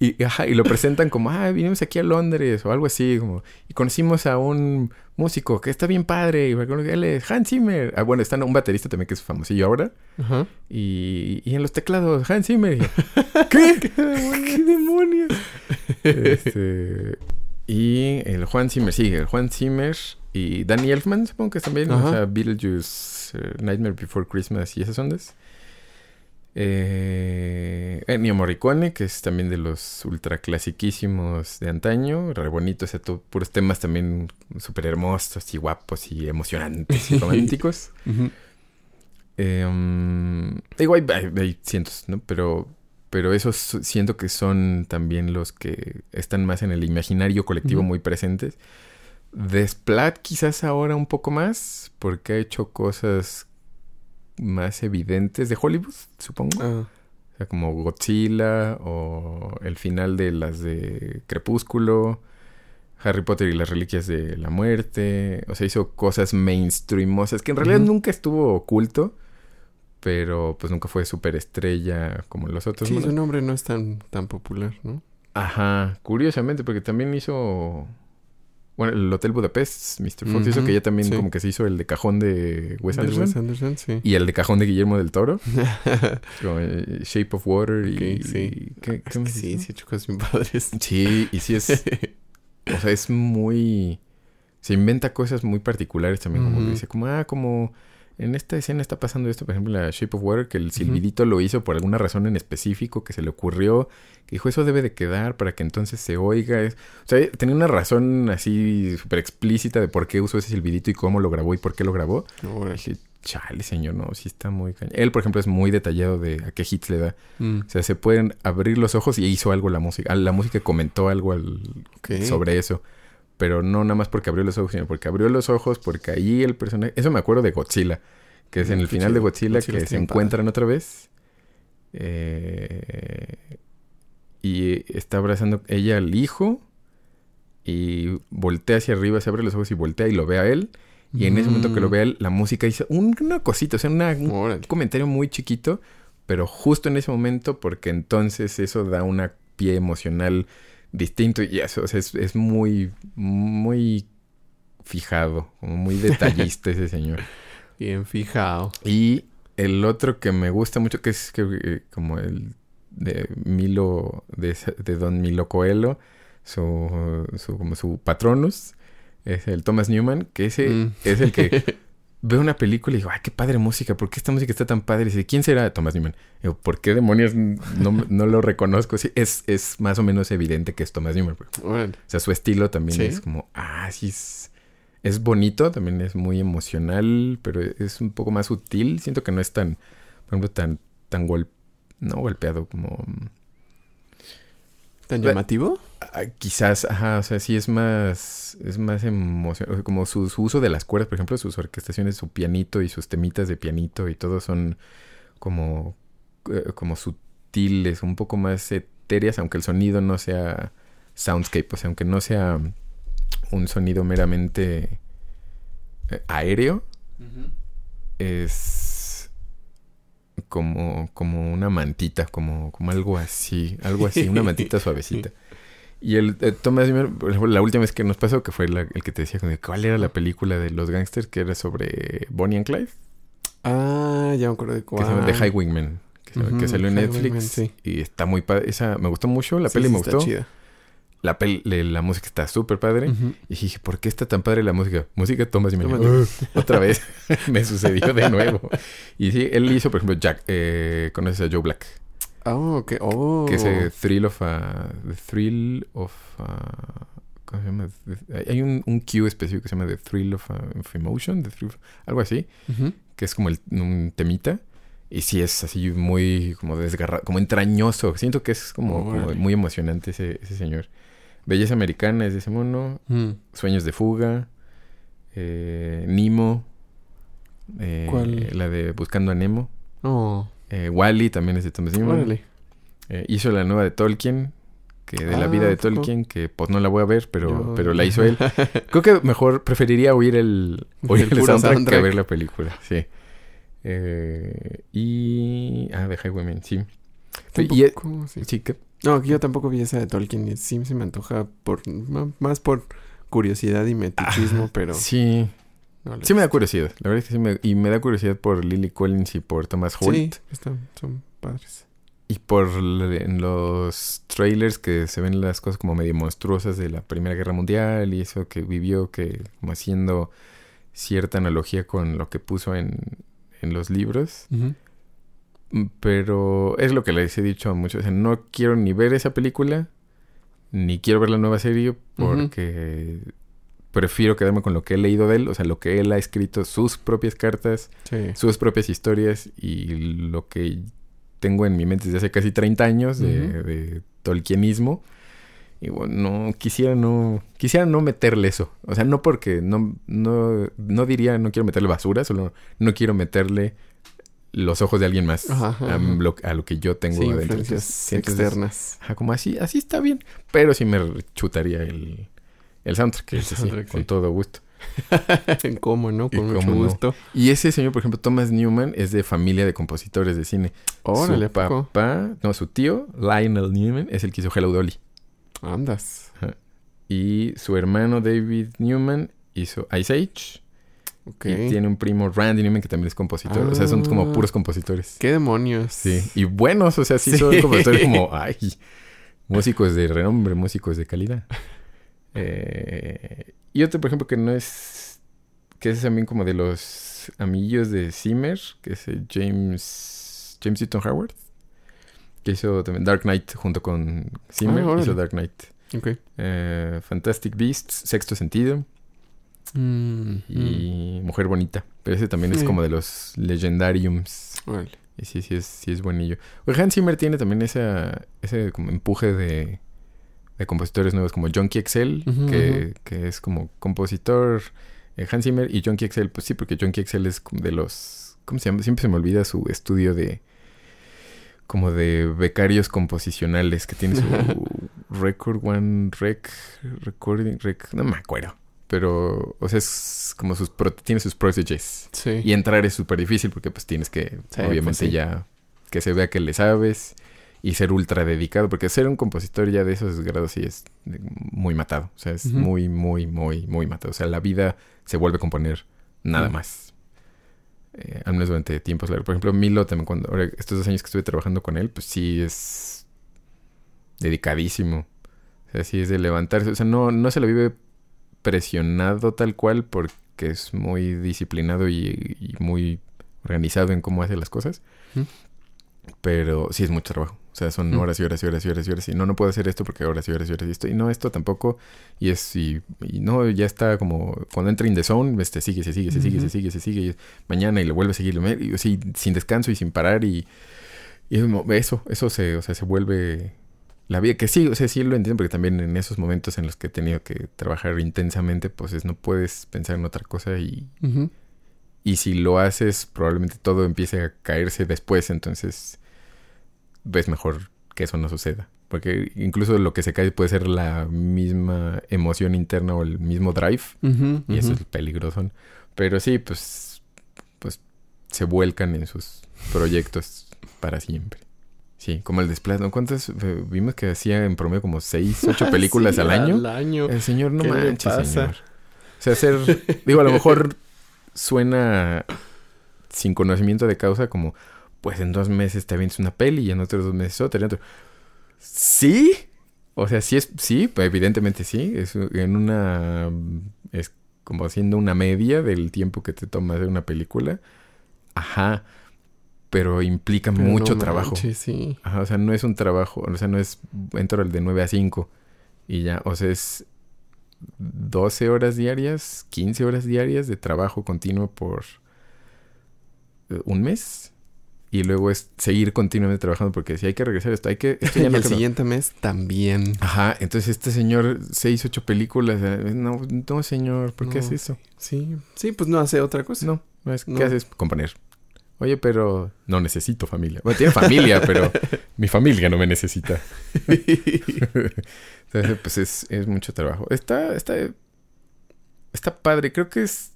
Y, ajá, y lo presentan como, ah, vinimos aquí a Londres o algo así, como, y conocimos a un músico que está bien padre, y él es Hans Zimmer. Ah, bueno, está un baterista también que es famosillo ahora, Ajá. y, y en los teclados, Hans Zimmer. Yo, ¿Qué? ¿Qué demonios? Este, y el Juan Zimmer, sí, el Juan Zimmer y Danny Elfman, supongo que también, o Ajá. sea, Beetlejuice, eh, Nightmare Before Christmas y esas ondas. Eh, Ennio Morricone, que es también de los ultra clasiquísimos de antaño, re bonito, o sea, todo- puros temas también súper hermosos y guapos y emocionantes y románticos. Eh, um, digo, hay, hay- hay cientos, ¿no? Pero, pero esos siento que son también los que están más en el imaginario colectivo muy presentes. Desplat quizás ahora un poco más, porque ha hecho cosas más evidentes de Hollywood, supongo. Ah, O sea, como Godzilla o el final de las de Crepúsculo, Harry Potter y las Reliquias de la Muerte. O sea, hizo cosas mainstreamosas que en realidad nunca estuvo oculto, pero pues nunca fue superestrella como los otros. sí, su nombre no es tan, tan popular, ¿no? Ajá, curiosamente, porque también hizo. Bueno, el Hotel Budapest, Mr. Fox hizo que ya también sí. como que se hizo el de cajón de Wes De Anderson. Wes Anderson, sí. Y el de cajón de Guillermo del Toro. como, eh, Shape of Water y. Ok, sí. ¿qué- qué que sí, sí, cosas bien padres. Sí, y sí es. o sea, es muy. Se inventa cosas muy particulares también. Como que dice, como, ah, como. En esta escena está pasando esto, por ejemplo, la Shape of Water, que el silbidito lo hizo por alguna razón en específico que se le ocurrió, que dijo, eso debe de quedar para que entonces se oiga. Es- O sea, tenía una razón así súper explícita de por qué usó ese silbidito y cómo lo grabó y por qué lo grabó. Órale. Dije, chale, señor, no, sí está muy cañón. Él, por ejemplo, es muy detallado de a qué hits le da. Mm, O sea, se pueden abrir los ojos y hizo algo la música. Ah, La música comentó algo al- sobre eso. Pero no nada más porque abrió los ojos, sino porque abrió los ojos, porque ahí el personaje... Eso me acuerdo de Godzilla. Que es en Mm, el final de. Godzilla, Godzilla que se encuentran otra vez. Eh, y está abrazando ella al hijo. Y voltea hacia arriba, se abre los ojos y voltea y lo ve a él. Y en ese momento que lo Mm. ve a él, la música hizo un- una cosita, o sea, una, un comentario muy chiquito, pero justo en ese momento, porque entonces eso da una pie emocional distinto y eso, o sea, es, es muy, muy fijado, como muy detallista ese señor. Bien fijado. Y el otro que me gusta mucho, que es que, eh, como el de Milo, de, de Don Milo Coelho, su, su, como su patronus es el Thomas Newman, que ese Mm. es el que veo una película y digo, ay, qué padre música, ¿por qué esta música está tan padre? Y dice, ¿quién será Thomas Newman? Digo, ¿por qué demonios no, no lo reconozco? Sí, es, es más o menos evidente que es Thomas Newman. o sea, su estilo también Sí. es como, ah, sí, es, es bonito, también es muy emocional, pero es un poco más sutil. Siento que no es tan, por ejemplo, tan, tan gol, no golpeado como... ¿Tan llamativo? Quizás, ajá, o sea, sí es más, es más emocionante, como su, su uso de las cuerdas, por ejemplo, sus orquestaciones, su pianito y sus temitas de pianito y todo son como, eh, como sutiles, un poco más etéreas, aunque el sonido no sea soundscape, o sea, aunque no sea un sonido meramente eh, aéreo, es como, como una mantita, como, como algo así, algo así, una mantita suavecita. Y el eh, Thomas Zimmer, la última vez que nos pasó, que fue la- el que te decía, ¿cuál era la película de los gangsters que era sobre Bonnie and Clyde? Ah, ya me acuerdo de Que cuál. se llama The. Que, se- que Ujú, salió en Netflix. sí. Y está muy padre. Esa me gustó mucho. La Sí, peli sí me está gustó. chida. La, peli, la música está súper padre. Y dije, ¿por qué está tan padre la música? Música Thomas Zimmer. "Ugh", Otra vez me sucedió de nuevo. Y sí, él hizo, por ejemplo, Jack. Eh, ¿Conoces a Joe Black? Ah, ok. Oh. Que es el Thrill of a... The Thrill of a... ¿Cómo se llama? Hay un, un cue específico que se llama The Thrill of, a- of Emotion. The Thrill of- algo así. Que es como el- un temita. Y sí es así muy como desgarrado, como entrañoso. Siento que es como, muy emocionante ese, ese señor. Belleza Americana es de ese mono. Mm. Sueños de Fuga. eh, Nemo. eh, ¿Cuál? La de Buscando a Nemo. Oh, Eh, Wally también es de órale. Eh, hizo la nueva de Tolkien, que de la Ah, vida de. Tolkien, que pues no la voy a ver, pero, Yo- pero la hizo él. Creo que mejor preferiría oír el, oír El soundtrack, que ver la película, sí. Eh, y... Ah, de Highwayman, sí. Y, sí. sí, que... No, yo tampoco vi esa de Tolkien y sí se me antoja por más por curiosidad y metichismo, pero Sí, no sí me da curiosidad. La verdad es que sí me... Y me da curiosidad por Lily Collins y por Thomas Holt. Sí, están, son padres. Y por en los trailers que se ven las cosas como medio monstruosas de la Primera Guerra Mundial y eso que vivió, que como haciendo cierta analogía con lo que puso en, en los libros. Mm, Pero es lo que les he dicho a muchos. o sea, no quiero ni ver esa película, ni quiero ver la nueva serie, porque prefiero quedarme con lo que he leído de él, o sea, lo que él ha escrito, sus propias cartas, Sí. sus propias historias y lo que tengo en mi mente desde hace casi 30 años de, Ujú. de tolkienismo. Y bueno, no, quisiera no, quisiera no meterle eso. O sea, no porque no, no, no diría no quiero meterle basura, solo no quiero meterle los ojos de alguien más Ajá, ajá, a, lo, a lo que yo tengo Sí, adentro. Entonces, externas. ajá, como así, así está bien. Pero sí me chutaría el, el soundtrack, El sí, soundtrack, con todo gusto. ¿Cómo no? Con mucho no. gusto. Y ese señor, por ejemplo, Thomas Newman, es de familia de compositores de cine. Órale, ¿a su poco? papá, no, su tío, Lionel Newman, es el que hizo Hello Dolly. Andas. Y su hermano David Newman hizo Ice Age. Y tiene un primo Randy Newman que también es compositor. O sea, son como Ah. puros compositores. ¿Qué demonios? Sí. Y buenos, o sea, sí, Sí. son compositores como, ay, músicos de renombre, músicos de calidad. Eh, y otro, por ejemplo, que no es, que es también como de los amiguillos de Zimmer, que es eh, James, James Newton Howard, que hizo también Dark Knight junto con Zimmer, Ah, hizo Dark Knight. Ok. Eh, Fantastic Beasts, Sexto Sentido Mm, mm. y Mujer Bonita. Pero ese también es como de los legendariums. Órale. Y sí, sí es, sí es buenillo. Pues Hans Zimmer tiene también esa, ese como empuje de, de compositores nuevos como XL, Ujú, que, que es como compositor eh, Hans Zimmer y Junkie XL, pues sí, porque Junkie XL es de los, ¿cómo se llama? Siempre se me olvida su estudio de como de becarios composicionales que tiene su Record One Rec, Recording Rec, no me acuerdo. Pero, o sea, es como sus, pro- tiene sus proteges. Sí. Y entrar es súper difícil porque pues tienes que, Sí, obviamente pues, sí. ya, que se vea que le sabes y ser ultra dedicado, porque ser un compositor ya de esos grados sí es muy matado, o sea, es muy, muy, muy, muy matado. O sea, la vida se vuelve a componer nada más. Eh, al menos durante tiempos largos. Por ejemplo, Milo también cuando, ahora estos dos años que estuve trabajando con él, pues sí es dedicadísimo. O sea, sí es de levantarse. O sea, no, no se lo vive presionado tal cual porque es muy disciplinado y, y muy organizado en cómo hace las cosas. Pero sí es mucho trabajo. O sea, son horas y horas y horas y horas y horas. Y no, no puedo hacer esto porque horas y horas y horas y esto. Y no, esto tampoco. Y es, y, y no, ya está como, cuando entra in the zone, este, sigue, se sigue, se sigue, se sigue, se sigue. Y mañana y le vuelve a seguir. Y, así, sin descanso y sin parar. Y, y eso, eso se, o sea, se vuelve la vida. Que sí, o sea, sí lo entiendo porque también en esos momentos en los que he tenido que trabajar intensamente, pues es, no puedes pensar en otra cosa y, y si lo haces, probablemente todo empiece a caerse después. Entonces, ves mejor que eso no suceda. Porque incluso lo que se cae puede ser la misma emoción interna o el mismo drive. Y eso es peligroso. Pero sí, pues, pues se vuelcan en sus proyectos para siempre. Sí, como el desplazamiento. ¿Cuántas? eh, Vimos que hacía en promedio como seis, ocho películas Sí, al año. Al año. El señor no ¿Qué le manches, pasa? señor. O sea, hacer... digo, a lo mejor suena sin conocimiento de causa como... Pues en dos meses te avientas una peli y en otros dos meses otra y en otro... ¿Sí? O sea, sí es... Sí, pues, evidentemente sí. Es en una... Es como haciendo una media del tiempo que te toma hacer una película. Ajá. Pero implica Pero mucho no trabajo. manches, sí. Ajá, o sea, no es un trabajo, o sea, no es entro de 9 a 5 y ya, o sea, es 12 horas diarias, 15 horas diarias de trabajo continuo por eh, un mes y luego es seguir continuamente trabajando porque si hay que regresar esto, hay que... Esto y no el siguiente mes también. Ajá, entonces este señor, 6, 8 películas, eh, no, no señor, ¿por qué hace eso? Sí. Sí, pues no hace otra cosa. No, no es, No. ¿qué haces? Componer. Oye, pero no necesito familia. Bueno, tiene familia, pero mi familia no me necesita. Entonces, pues es, es mucho trabajo. Está, está, está padre. Creo que es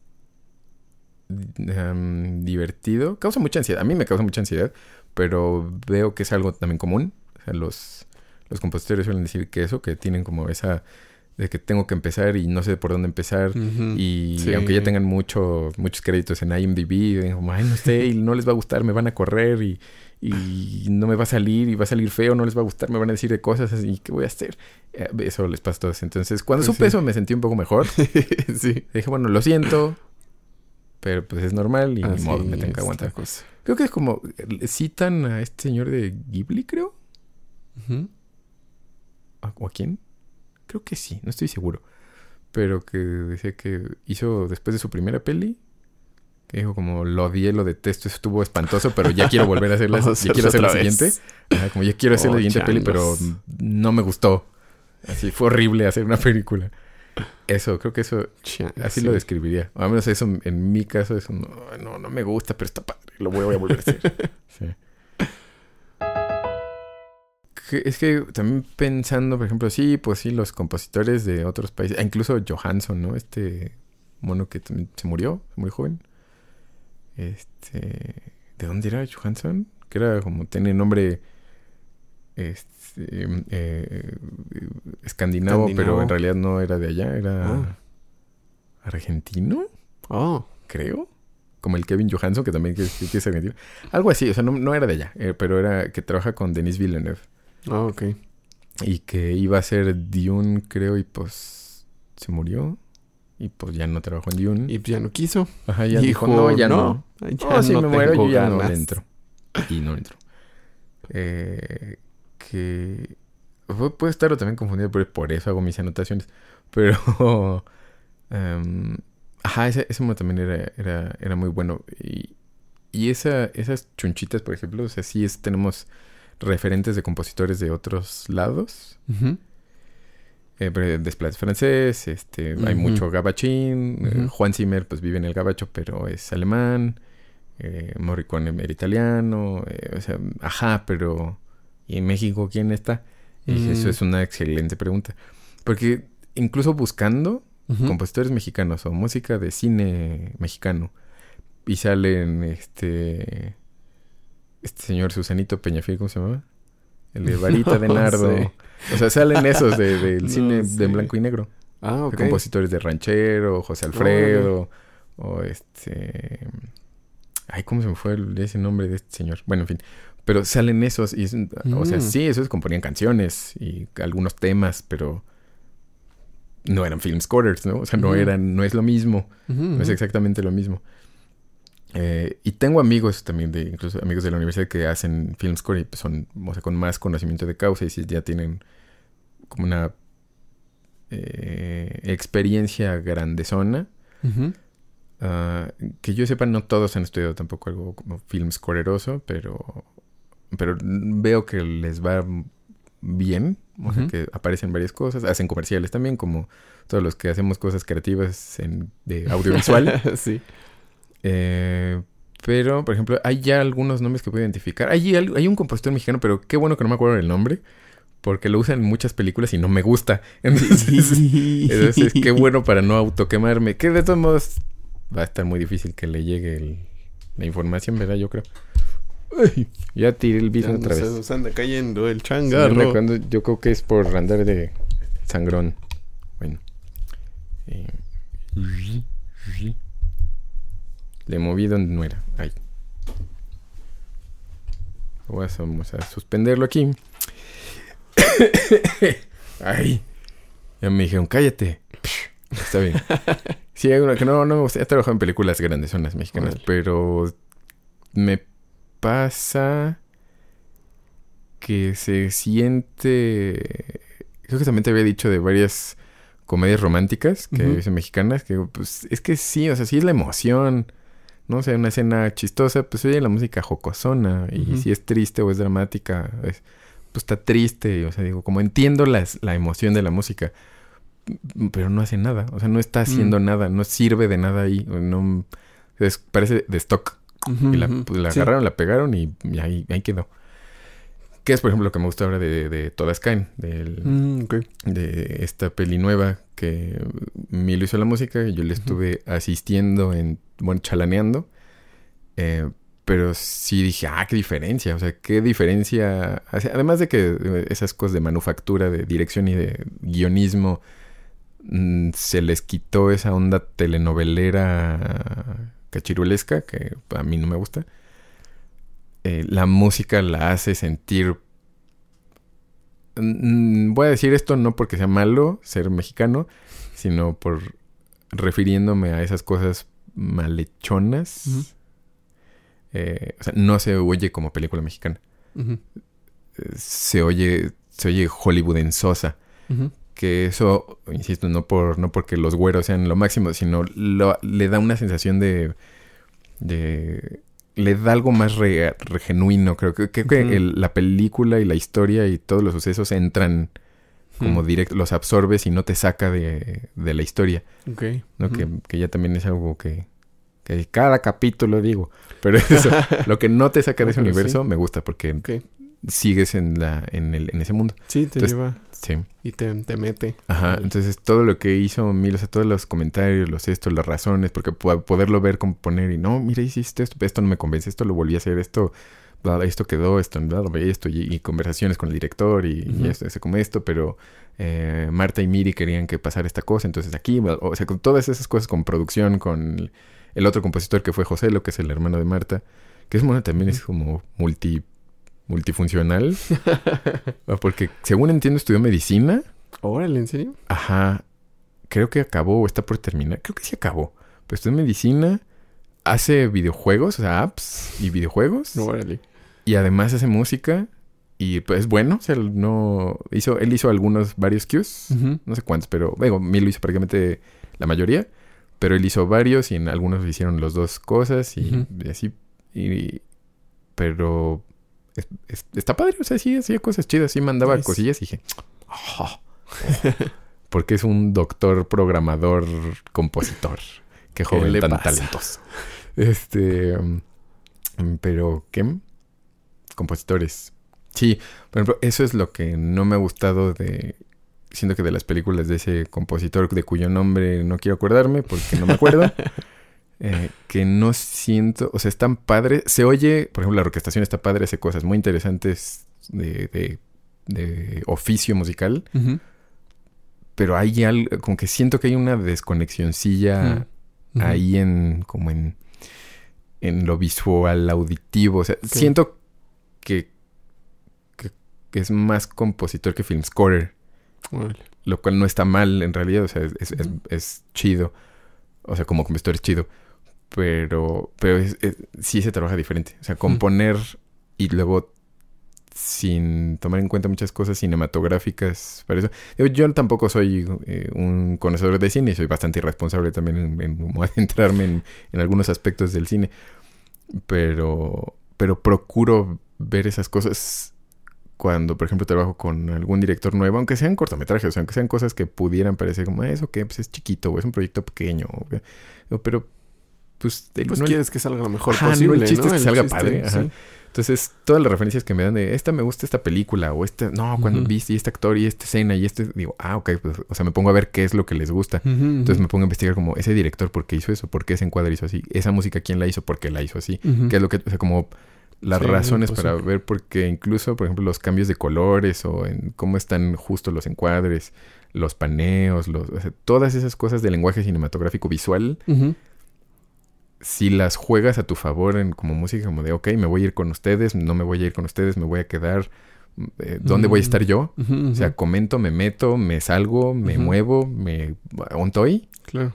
em, divertido. Causa mucha ansiedad. A mí me causa mucha ansiedad, pero veo que es algo también común. O sea, los, los compositores suelen decir que eso, que tienen como esa de que tengo que empezar y no sé por dónde empezar. Y Sí. aunque ya tengan mucho, muchos créditos en IMDb, como, ay, no sé, y no les va a gustar, me van a correr y, y no me va a salir y va a salir feo, no les va a gustar, me van a decir de cosas así, ¿qué voy a hacer? Eh, Eso les pasa a todos. Entonces, cuando Pues supe sí. eso me sentí un poco mejor. sí. Dije, bueno, lo siento, pero pues es normal y ni Así modo, me tengo que aguantar. cosa. Creo que es como, citan a este señor de Ghibli, creo. Ujú. ¿A- ¿O a quién? Creo que sí, no estoy seguro. Pero que decía que hizo después de su primera peli. Que dijo como lo odié, lo detesto, estuvo espantoso, pero ya quiero volver a hacerla, ya quiero hacer la siguiente. Ajá, como ya quiero hacer la Oh, siguiente peli, pero no me gustó. Así fue horrible hacer una película. Eso, creo que eso, así sí. lo describiría. O al menos eso, en mi caso, eso no, no, no me gusta, pero está padre, lo voy a volver a hacer. Sí. Es que también pensando, por ejemplo, sí, pues sí, los compositores de otros países, ah, incluso Johansson, ¿no? Este mono que se murió, muy joven. Este, ¿de dónde era Johansson? Que era como, tiene nombre este, eh, escandinavo, pero en realidad no era de allá, era Ah. argentino, Oh. creo. Como el Kevin Johansson, que también que, que es argentino. Algo así, o sea, no, no era de allá, eh, pero era que trabaja con Denis Villeneuve. Ah, ok. Y que iba a ser Dune, creo, y pues se murió. Y pues ya no trabajó en Dune. Y pues ya no quiso. Ajá, ya dijo, dijo, no, ya no. Ya Oh, si no me muero, yo ya no le entro. Y no entro. Eh, que pu- puede estar también confundido, pero por eso hago mis anotaciones. Pero... em, ajá, ese, ese mono también era, era, era muy bueno. Y, y esa, esas chunchitas, por ejemplo, o sea, sí es, tenemos referentes de compositores de otros lados. Eh, pero Desplace francés, este, hay mucho gabachín. eh. Juan Zimmer, pues vive en el gabacho, pero es alemán. Eh, Morricone era italiano. eh, o sea, ajá, pero ¿y en México quién está? Y eso Mm. es una excelente pregunta. Porque incluso buscando compositores mexicanos o música de cine mexicano y salen este este señor Susanito Peñafiel, ¿cómo se llama? El de Varita de Nardo. sé. O sea, salen esos de- del No cine de blanco y negro. Ah, ok. Compositores de Ranchero, José Alfredo, o este... Ay, ¿cómo se me fue el- ese nombre de este señor? Bueno, en fin. Pero salen esos y es- o sea, Mm. sí, esos componían canciones y algunos temas, pero no eran film scorers, ¿no? O sea, no eran, no es lo mismo, no es exactamente lo mismo. Eh, y tengo amigos también, de incluso amigos de la universidad que hacen film score y son, o sea, con más conocimiento de causa y sí ya tienen como una eh, experiencia grandezona. Ah, que yo sepa, no todos han estudiado tampoco algo como film scoreroso, pero, pero veo que les va bien. O sea, que aparecen varias cosas. Hacen comerciales también, como todos los que hacemos cosas creativas en- de audiovisual. sí. Eh, pero, por ejemplo, hay ya algunos nombres que puedo identificar. Hay, hay un compositor mexicano, pero qué bueno que no me acuerdo del nombre. Porque lo usan en muchas películas y no me gusta. Entonces, entonces, qué bueno para no autoquemarme. Que de todos modos va a estar muy difícil que le llegue el- la información, ¿verdad? Yo creo. Ya tiré el video otra vez. nos anda cayendo el changarro. yo creo que es por andar de sangrón. Bueno. Eh, Le moví donde no era. Ahí. Vamos a, suspenderlo aquí. Ay. Ya me dijeron, cállate. Está bien. Sí, hay una que no, no me gusta. He trabajado en películas grandes, son las mexicanas, pero me pasa que se siente. Creo que también te había dicho de varias comedias románticas que Ujú. son mexicanas, que pues es que sí, o sea, sí es la emoción. No o sea, una escena chistosa, pues oye la música jocosona. Y si es triste o es dramática, es- pues está triste. O sea, digo, como entiendo las- la emoción de la música, m- pero no hace nada. O sea, no está haciendo Mm. nada, no sirve de nada ahí. No, es- parece de stock. Y la, pues, la Sí. agarraron, la pegaron y, y ahí, ahí quedó. Que es, por ejemplo, lo que me gusta ahora de, de Todas Caen, del, Mm, ok. de esta peli nueva que Milo hizo la música y yo le estuve asistiendo en, bueno, chalaneando. Eh, pero sí dije, ah, qué diferencia, o sea, qué diferencia. Además de que eh, esas cosas de manufactura, de dirección y de guionismo, mm, se les quitó esa onda telenovelera cachirulesca, que a mí no me gusta. Eh, la música la hace sentir Mm, voy a decir esto no porque sea malo ser mexicano, sino por refiriéndome a esas cosas malhechonas. Eh, o sea, no se oye como película mexicana. Eh, Se oye, se oye hollywoodensosa. ujú. Que eso, insisto, no por, no porque los güeros sean lo máximo, sino lo- le da una sensación de. de le da algo más re- re- genuino. Creo que, creo que el- la película y la historia y todos los sucesos entran como Mm. directo, los absorbes y no te saca de, de la historia. Ok. que, que ya también es algo que, que cada capítulo digo. Pero eso, lo que no te saca de ese universo me gusta porque Ok. Sigues en, la, en, el, en ese mundo. Sí, te Entonces- lleva Sí. y te, te mete. Ajá, entonces todo lo que hizo Mil, o sea, todos los comentarios, los estos, las razones, porque po- poderlo ver, componer y no, mira, hiciste esto, esto no me convence, esto lo volví a hacer, esto, bla, esto quedó, esto, bla, bla, esto, y, y conversaciones con el director y, y Ujú. esto, esto, como esto, pero eh, Marta y Miri querían que pasara esta cosa, entonces aquí, o sea, con todas esas cosas, con producción, con el, el otro compositor que fue José, lo que es el hermano de Marta, que es bueno, también es como multi multifuncional, porque según entiendo estudió medicina. Órale, ¿en serio? Ajá. Creo que acabó o está por terminar. Creo que sí acabó. Pero en medicina. Hace videojuegos, o sea, apps y videojuegos. Órale. Y además hace música. Y pues es bueno. O sea, no. Hizo, él hizo algunos, varios cues. No sé cuántos, pero. Bueno, Mil lo hizo prácticamente la mayoría. Pero él hizo varios y en algunos hicieron las dos cosas. Y, y así. Y. Pero. Es- es- está padre. O sea, sí hacía cosas chidas. Sí mandaba cosillas y dije. "Ah". Porque es un doctor, programador, compositor. Qué joven le tan pasa? talentoso. Este. mm, Pero, ¿qué? Compositores. Sí, por ejemplo, eso es lo que no me ha gustado de. Siento que de las películas de ese compositor de cuyo nombre no quiero acordarme porque no me acuerdo. eh, que no siento. O sea, están padres. Se oye, por ejemplo, la orquestación está padre, hace cosas muy interesantes de, de, de oficio musical pero hay algo, como que siento que hay una desconexioncilla Ujú. ahí en, como en, en lo visual, auditivo. O sea, siento que, que, es más compositor que film scorer. Lo cual no está mal en realidad. O sea, es, es, chido. O sea, como compositor es chido. Pero, pero sí se trabaja diferente. O sea, componer y luego sin tomar en cuenta muchas cosas cinematográficas para eso. Yo, tampoco soy eh, un conocedor de cine, soy bastante irresponsable también en, en adentrarme en, en, algunos aspectos del cine, pero, pero procuro ver esas cosas cuando, por ejemplo, trabajo con algún director nuevo, aunque sean cortometrajes, o aunque sean cosas que pudieran parecer como ah, eso que pues es chiquito o es un proyecto pequeño, pero pues, pues quieres que salga lo mejor posible, el chiste es que salga padre, Entonces, todas las referencias que me dan de esta me gusta esta película o este, no, cuando viste este actor y esta escena y este, digo, ah, ok, pues, o sea, me pongo a ver qué es lo que les gusta. Entonces me pongo a investigar como ese director, ¿por qué hizo eso? ¿Por qué ese encuadre hizo así? Esa música, ¿quién la hizo? ¿Por qué la hizo así? ¿Qué es lo que, o sea, como las razones pues para ver, porque incluso, por ejemplo, los cambios de colores o en cómo están justo los encuadres, los paneos, los, o sea, todas esas cosas del lenguaje cinematográfico visual si las juegas a tu favor en como música, como de, ok, me voy a ir con ustedes, no me voy a ir con ustedes, me voy a quedar, eh, ¿dónde voy a estar yo? O sea, comento, me meto, me salgo, me muevo, me ontoy. Claro.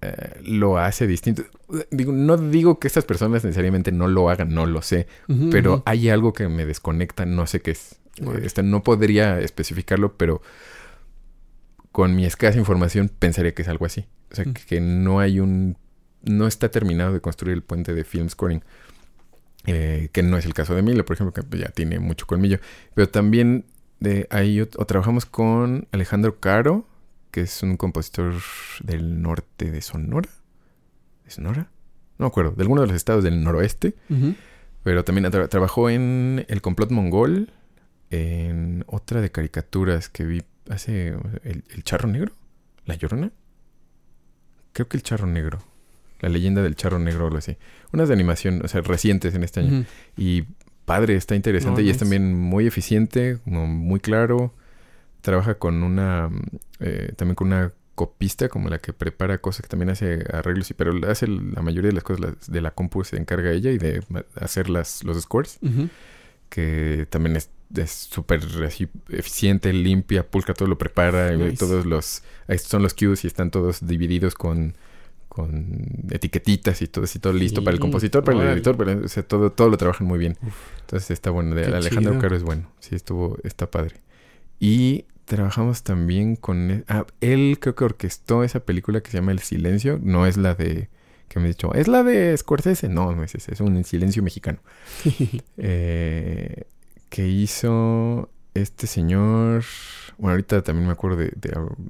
Eh, lo hace distinto. Digo, no digo que estas personas necesariamente no lo hagan, no lo sé, pero hay algo que me desconecta, no sé qué es. Este, no podría especificarlo, pero con mi escasa información pensaría que es algo así. O sea, que no hay un no está terminado de construir el puente de film scoring. Eh, que no es el caso de Milo, por ejemplo, que pues, ya tiene mucho colmillo. Pero también de ahí o, trabajamos con Alejandro Caro, que es un compositor del norte de Sonora. ¿De Sonora? No me acuerdo, de alguno de los estados del noroeste. Pero también trabajó en El complot mongol, en otra de caricaturas que vi hace... ¿El, el charro negro? ¿La llorona? Creo que el charro negro. La leyenda del charro negro o algo así. Unas de animación, o sea, recientes en este año. Y padre, está interesante y es también muy eficiente, muy claro. Trabaja con una, eh, también con una copista como la que prepara cosas que también hace arreglos, y, pero hace la mayoría de las cosas de la compu se encarga ella y de hacer las, los scores, que también es súper eficiente, limpia, pulca, todo lo prepara, y todos los, estos son los cues y están todos divididos con con etiquetitas y todo así, todo listo para el compositor, para el editor, o sea, todo, todo lo trabajan muy bien. Entonces está bueno. De Alejandro Caro es bueno. Sí, estuvo, está padre. Y trabajamos también con él. E, ah, él creo que orquestó esa película que se llama El Silencio. No es la de. Que me he dicho, ¿es la de Scorsese? No, no es ese, es un silencio mexicano. eh, que hizo este señor. Bueno, ahorita también me acuerdo de,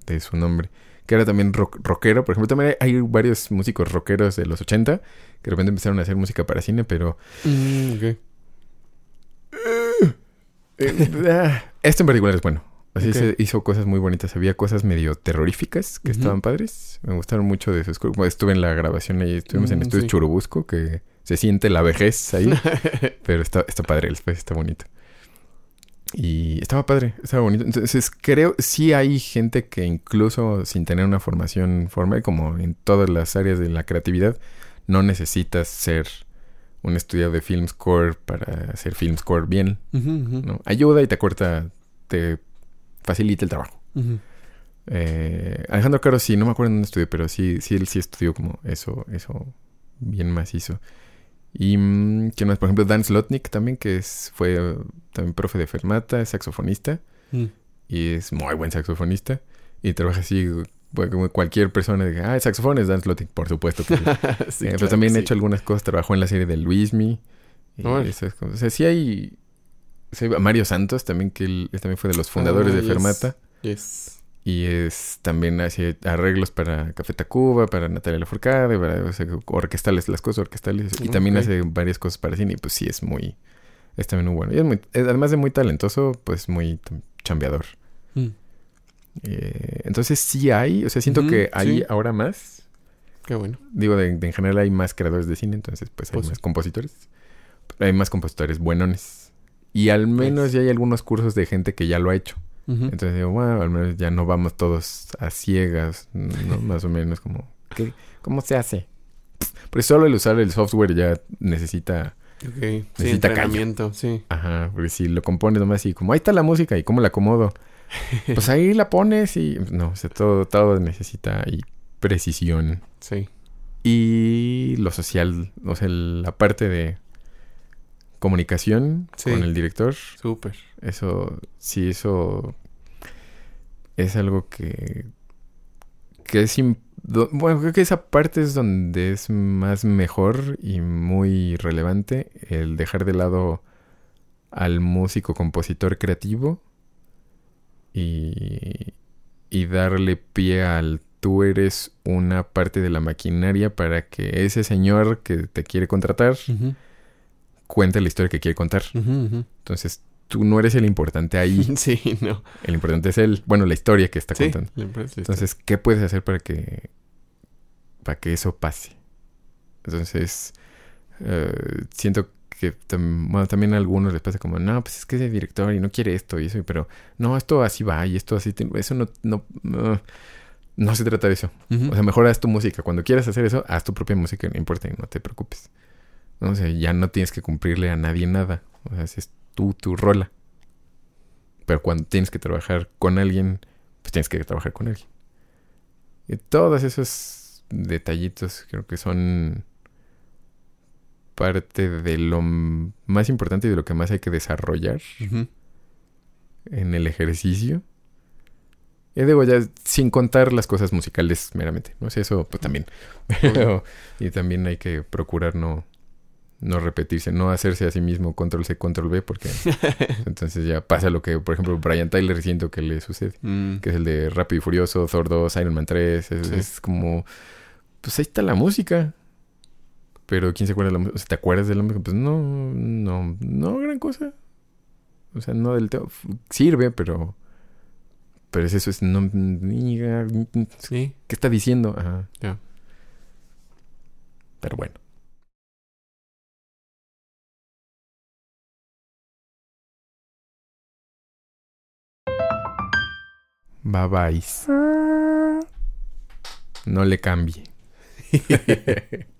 de su nombre que era también rockero. Por ejemplo, también hay, varios músicos rockeros de los 80 que de repente empezaron a hacer música para cine, pero... Mm, okay. Eh, este en particular es bueno. Así se hizo cosas muy bonitas. Había cosas medio terroríficas que estaban padres. Me gustaron mucho de esos. Estuve en la grabación ahí. Estuvimos en mm, Estudios Churubusco, que se siente la vejez ahí. pero está, está padre, el espacio está bonito. Y estaba padre, estaba bonito. Entonces creo, sí hay gente que incluso sin tener una formación formal, como en todas las áreas de la creatividad, no necesitas ser un estudiante de film score para hacer film score bien. ¿no? Ayuda y te acorta, te facilita el trabajo. eh, Alejandro Caro sí, no me acuerdo en dónde estudió, pero sí, sí, él sí estudió como eso, eso bien macizo. Y mm, quién más, por ejemplo, Dan Slotnick también, que es, fue también profe de Fermata, es saxofonista. Mm. Y es muy buen saxofonista. Y trabaja así, como cualquier persona diga, ah, el saxofón es Dan Slotnick, por supuesto. sí, eh, pero también ha hecho algunas cosas, trabajó en la serie de Luismi. Y O sea, sí hay, Mario Santos también, que él, también fue de los fundadores ah, de Fermata. Y es también hace arreglos para Café Tacuba, para Natalia Lafourcade, para orquestales, las cosas orquestales. Y también hace varias cosas para cine. Y pues sí, es muy... Es también muy bueno. Y es muy... además de muy talentoso, pues muy chambeador. Mm. Eh, entonces sí hay... O sea, siento que hay ahora más. Qué bueno. Digo, de, en general hay más creadores de cine. Entonces pues hay pues más compositores. Hay más compositores buenones. Y al menos pues. ya hay algunos cursos de gente que ya lo ha hecho. Entonces digo, bueno, al menos ya no vamos todos a ciegas, ¿no? Más o menos como, ¿qué, ¿cómo se hace? Porque solo el usar el software ya necesita... Ok. Sí, Necesita entrenamiento, sí. Ajá, porque si lo compones nomás así, como ahí está la música y cómo la acomodo, pues ahí la pones y... No, o sea, todo, todo necesita ahí precisión. Sí. Y lo social, o sea, la parte de comunicación Sí. con el director, Súper. eso, sí, eso es algo que, que es, bueno, creo que esa parte es donde es más mejor y muy relevante el dejar de lado al músico compositor creativo y, y darle pie al tú eres una parte de la maquinaria para que ese señor que te quiere contratar cuente la historia que quiere contar. Entonces, tú no eres el importante ahí. Sí, no. El importante es él. Bueno, la historia que está Sí, contando. Entonces, ¿qué puedes hacer para que para que eso pase? Entonces, eh, siento que tam- bueno, también a algunos les pasa como, no, pues es que es el director y no quiere esto y eso, pero no, esto así va y esto así, eso no, no, no, no se trata de eso. O sea, mejor haz tu música. Cuando quieras hacer eso, haz tu propia música, no importa, no te preocupes. ¿No? O sea, ya no tienes que cumplirle a nadie nada. O sea, si es tú, tu rola. Pero cuando tienes que trabajar con alguien, pues tienes que trabajar con alguien. Y todos esos detallitos creo que son parte de lo más importante y de lo que más hay que desarrollar en el ejercicio. Y digo, ya sin contar las cosas musicales meramente. No sé, eso pues también. Y también hay que procurar no, no repetirse, no hacerse a sí mismo control C, control V, porque entonces ya pasa lo que, por ejemplo, Brian Tyler siento que le sucede. Mm, Que es el de Rápido y Furioso, Thor 2, Iron Man 3. Es, Sí. es como, pues ahí está la música. Pero ¿quién se acuerda de la música? O sea, ¿Te acuerdas de la música? Pues no, no, no gran cosa. O sea, no del todo. Sirve, pero... Pero es eso, es no... Sí. ¿Qué está diciendo? Ajá. Ya. Pero bueno. Bye bye. No le cambie.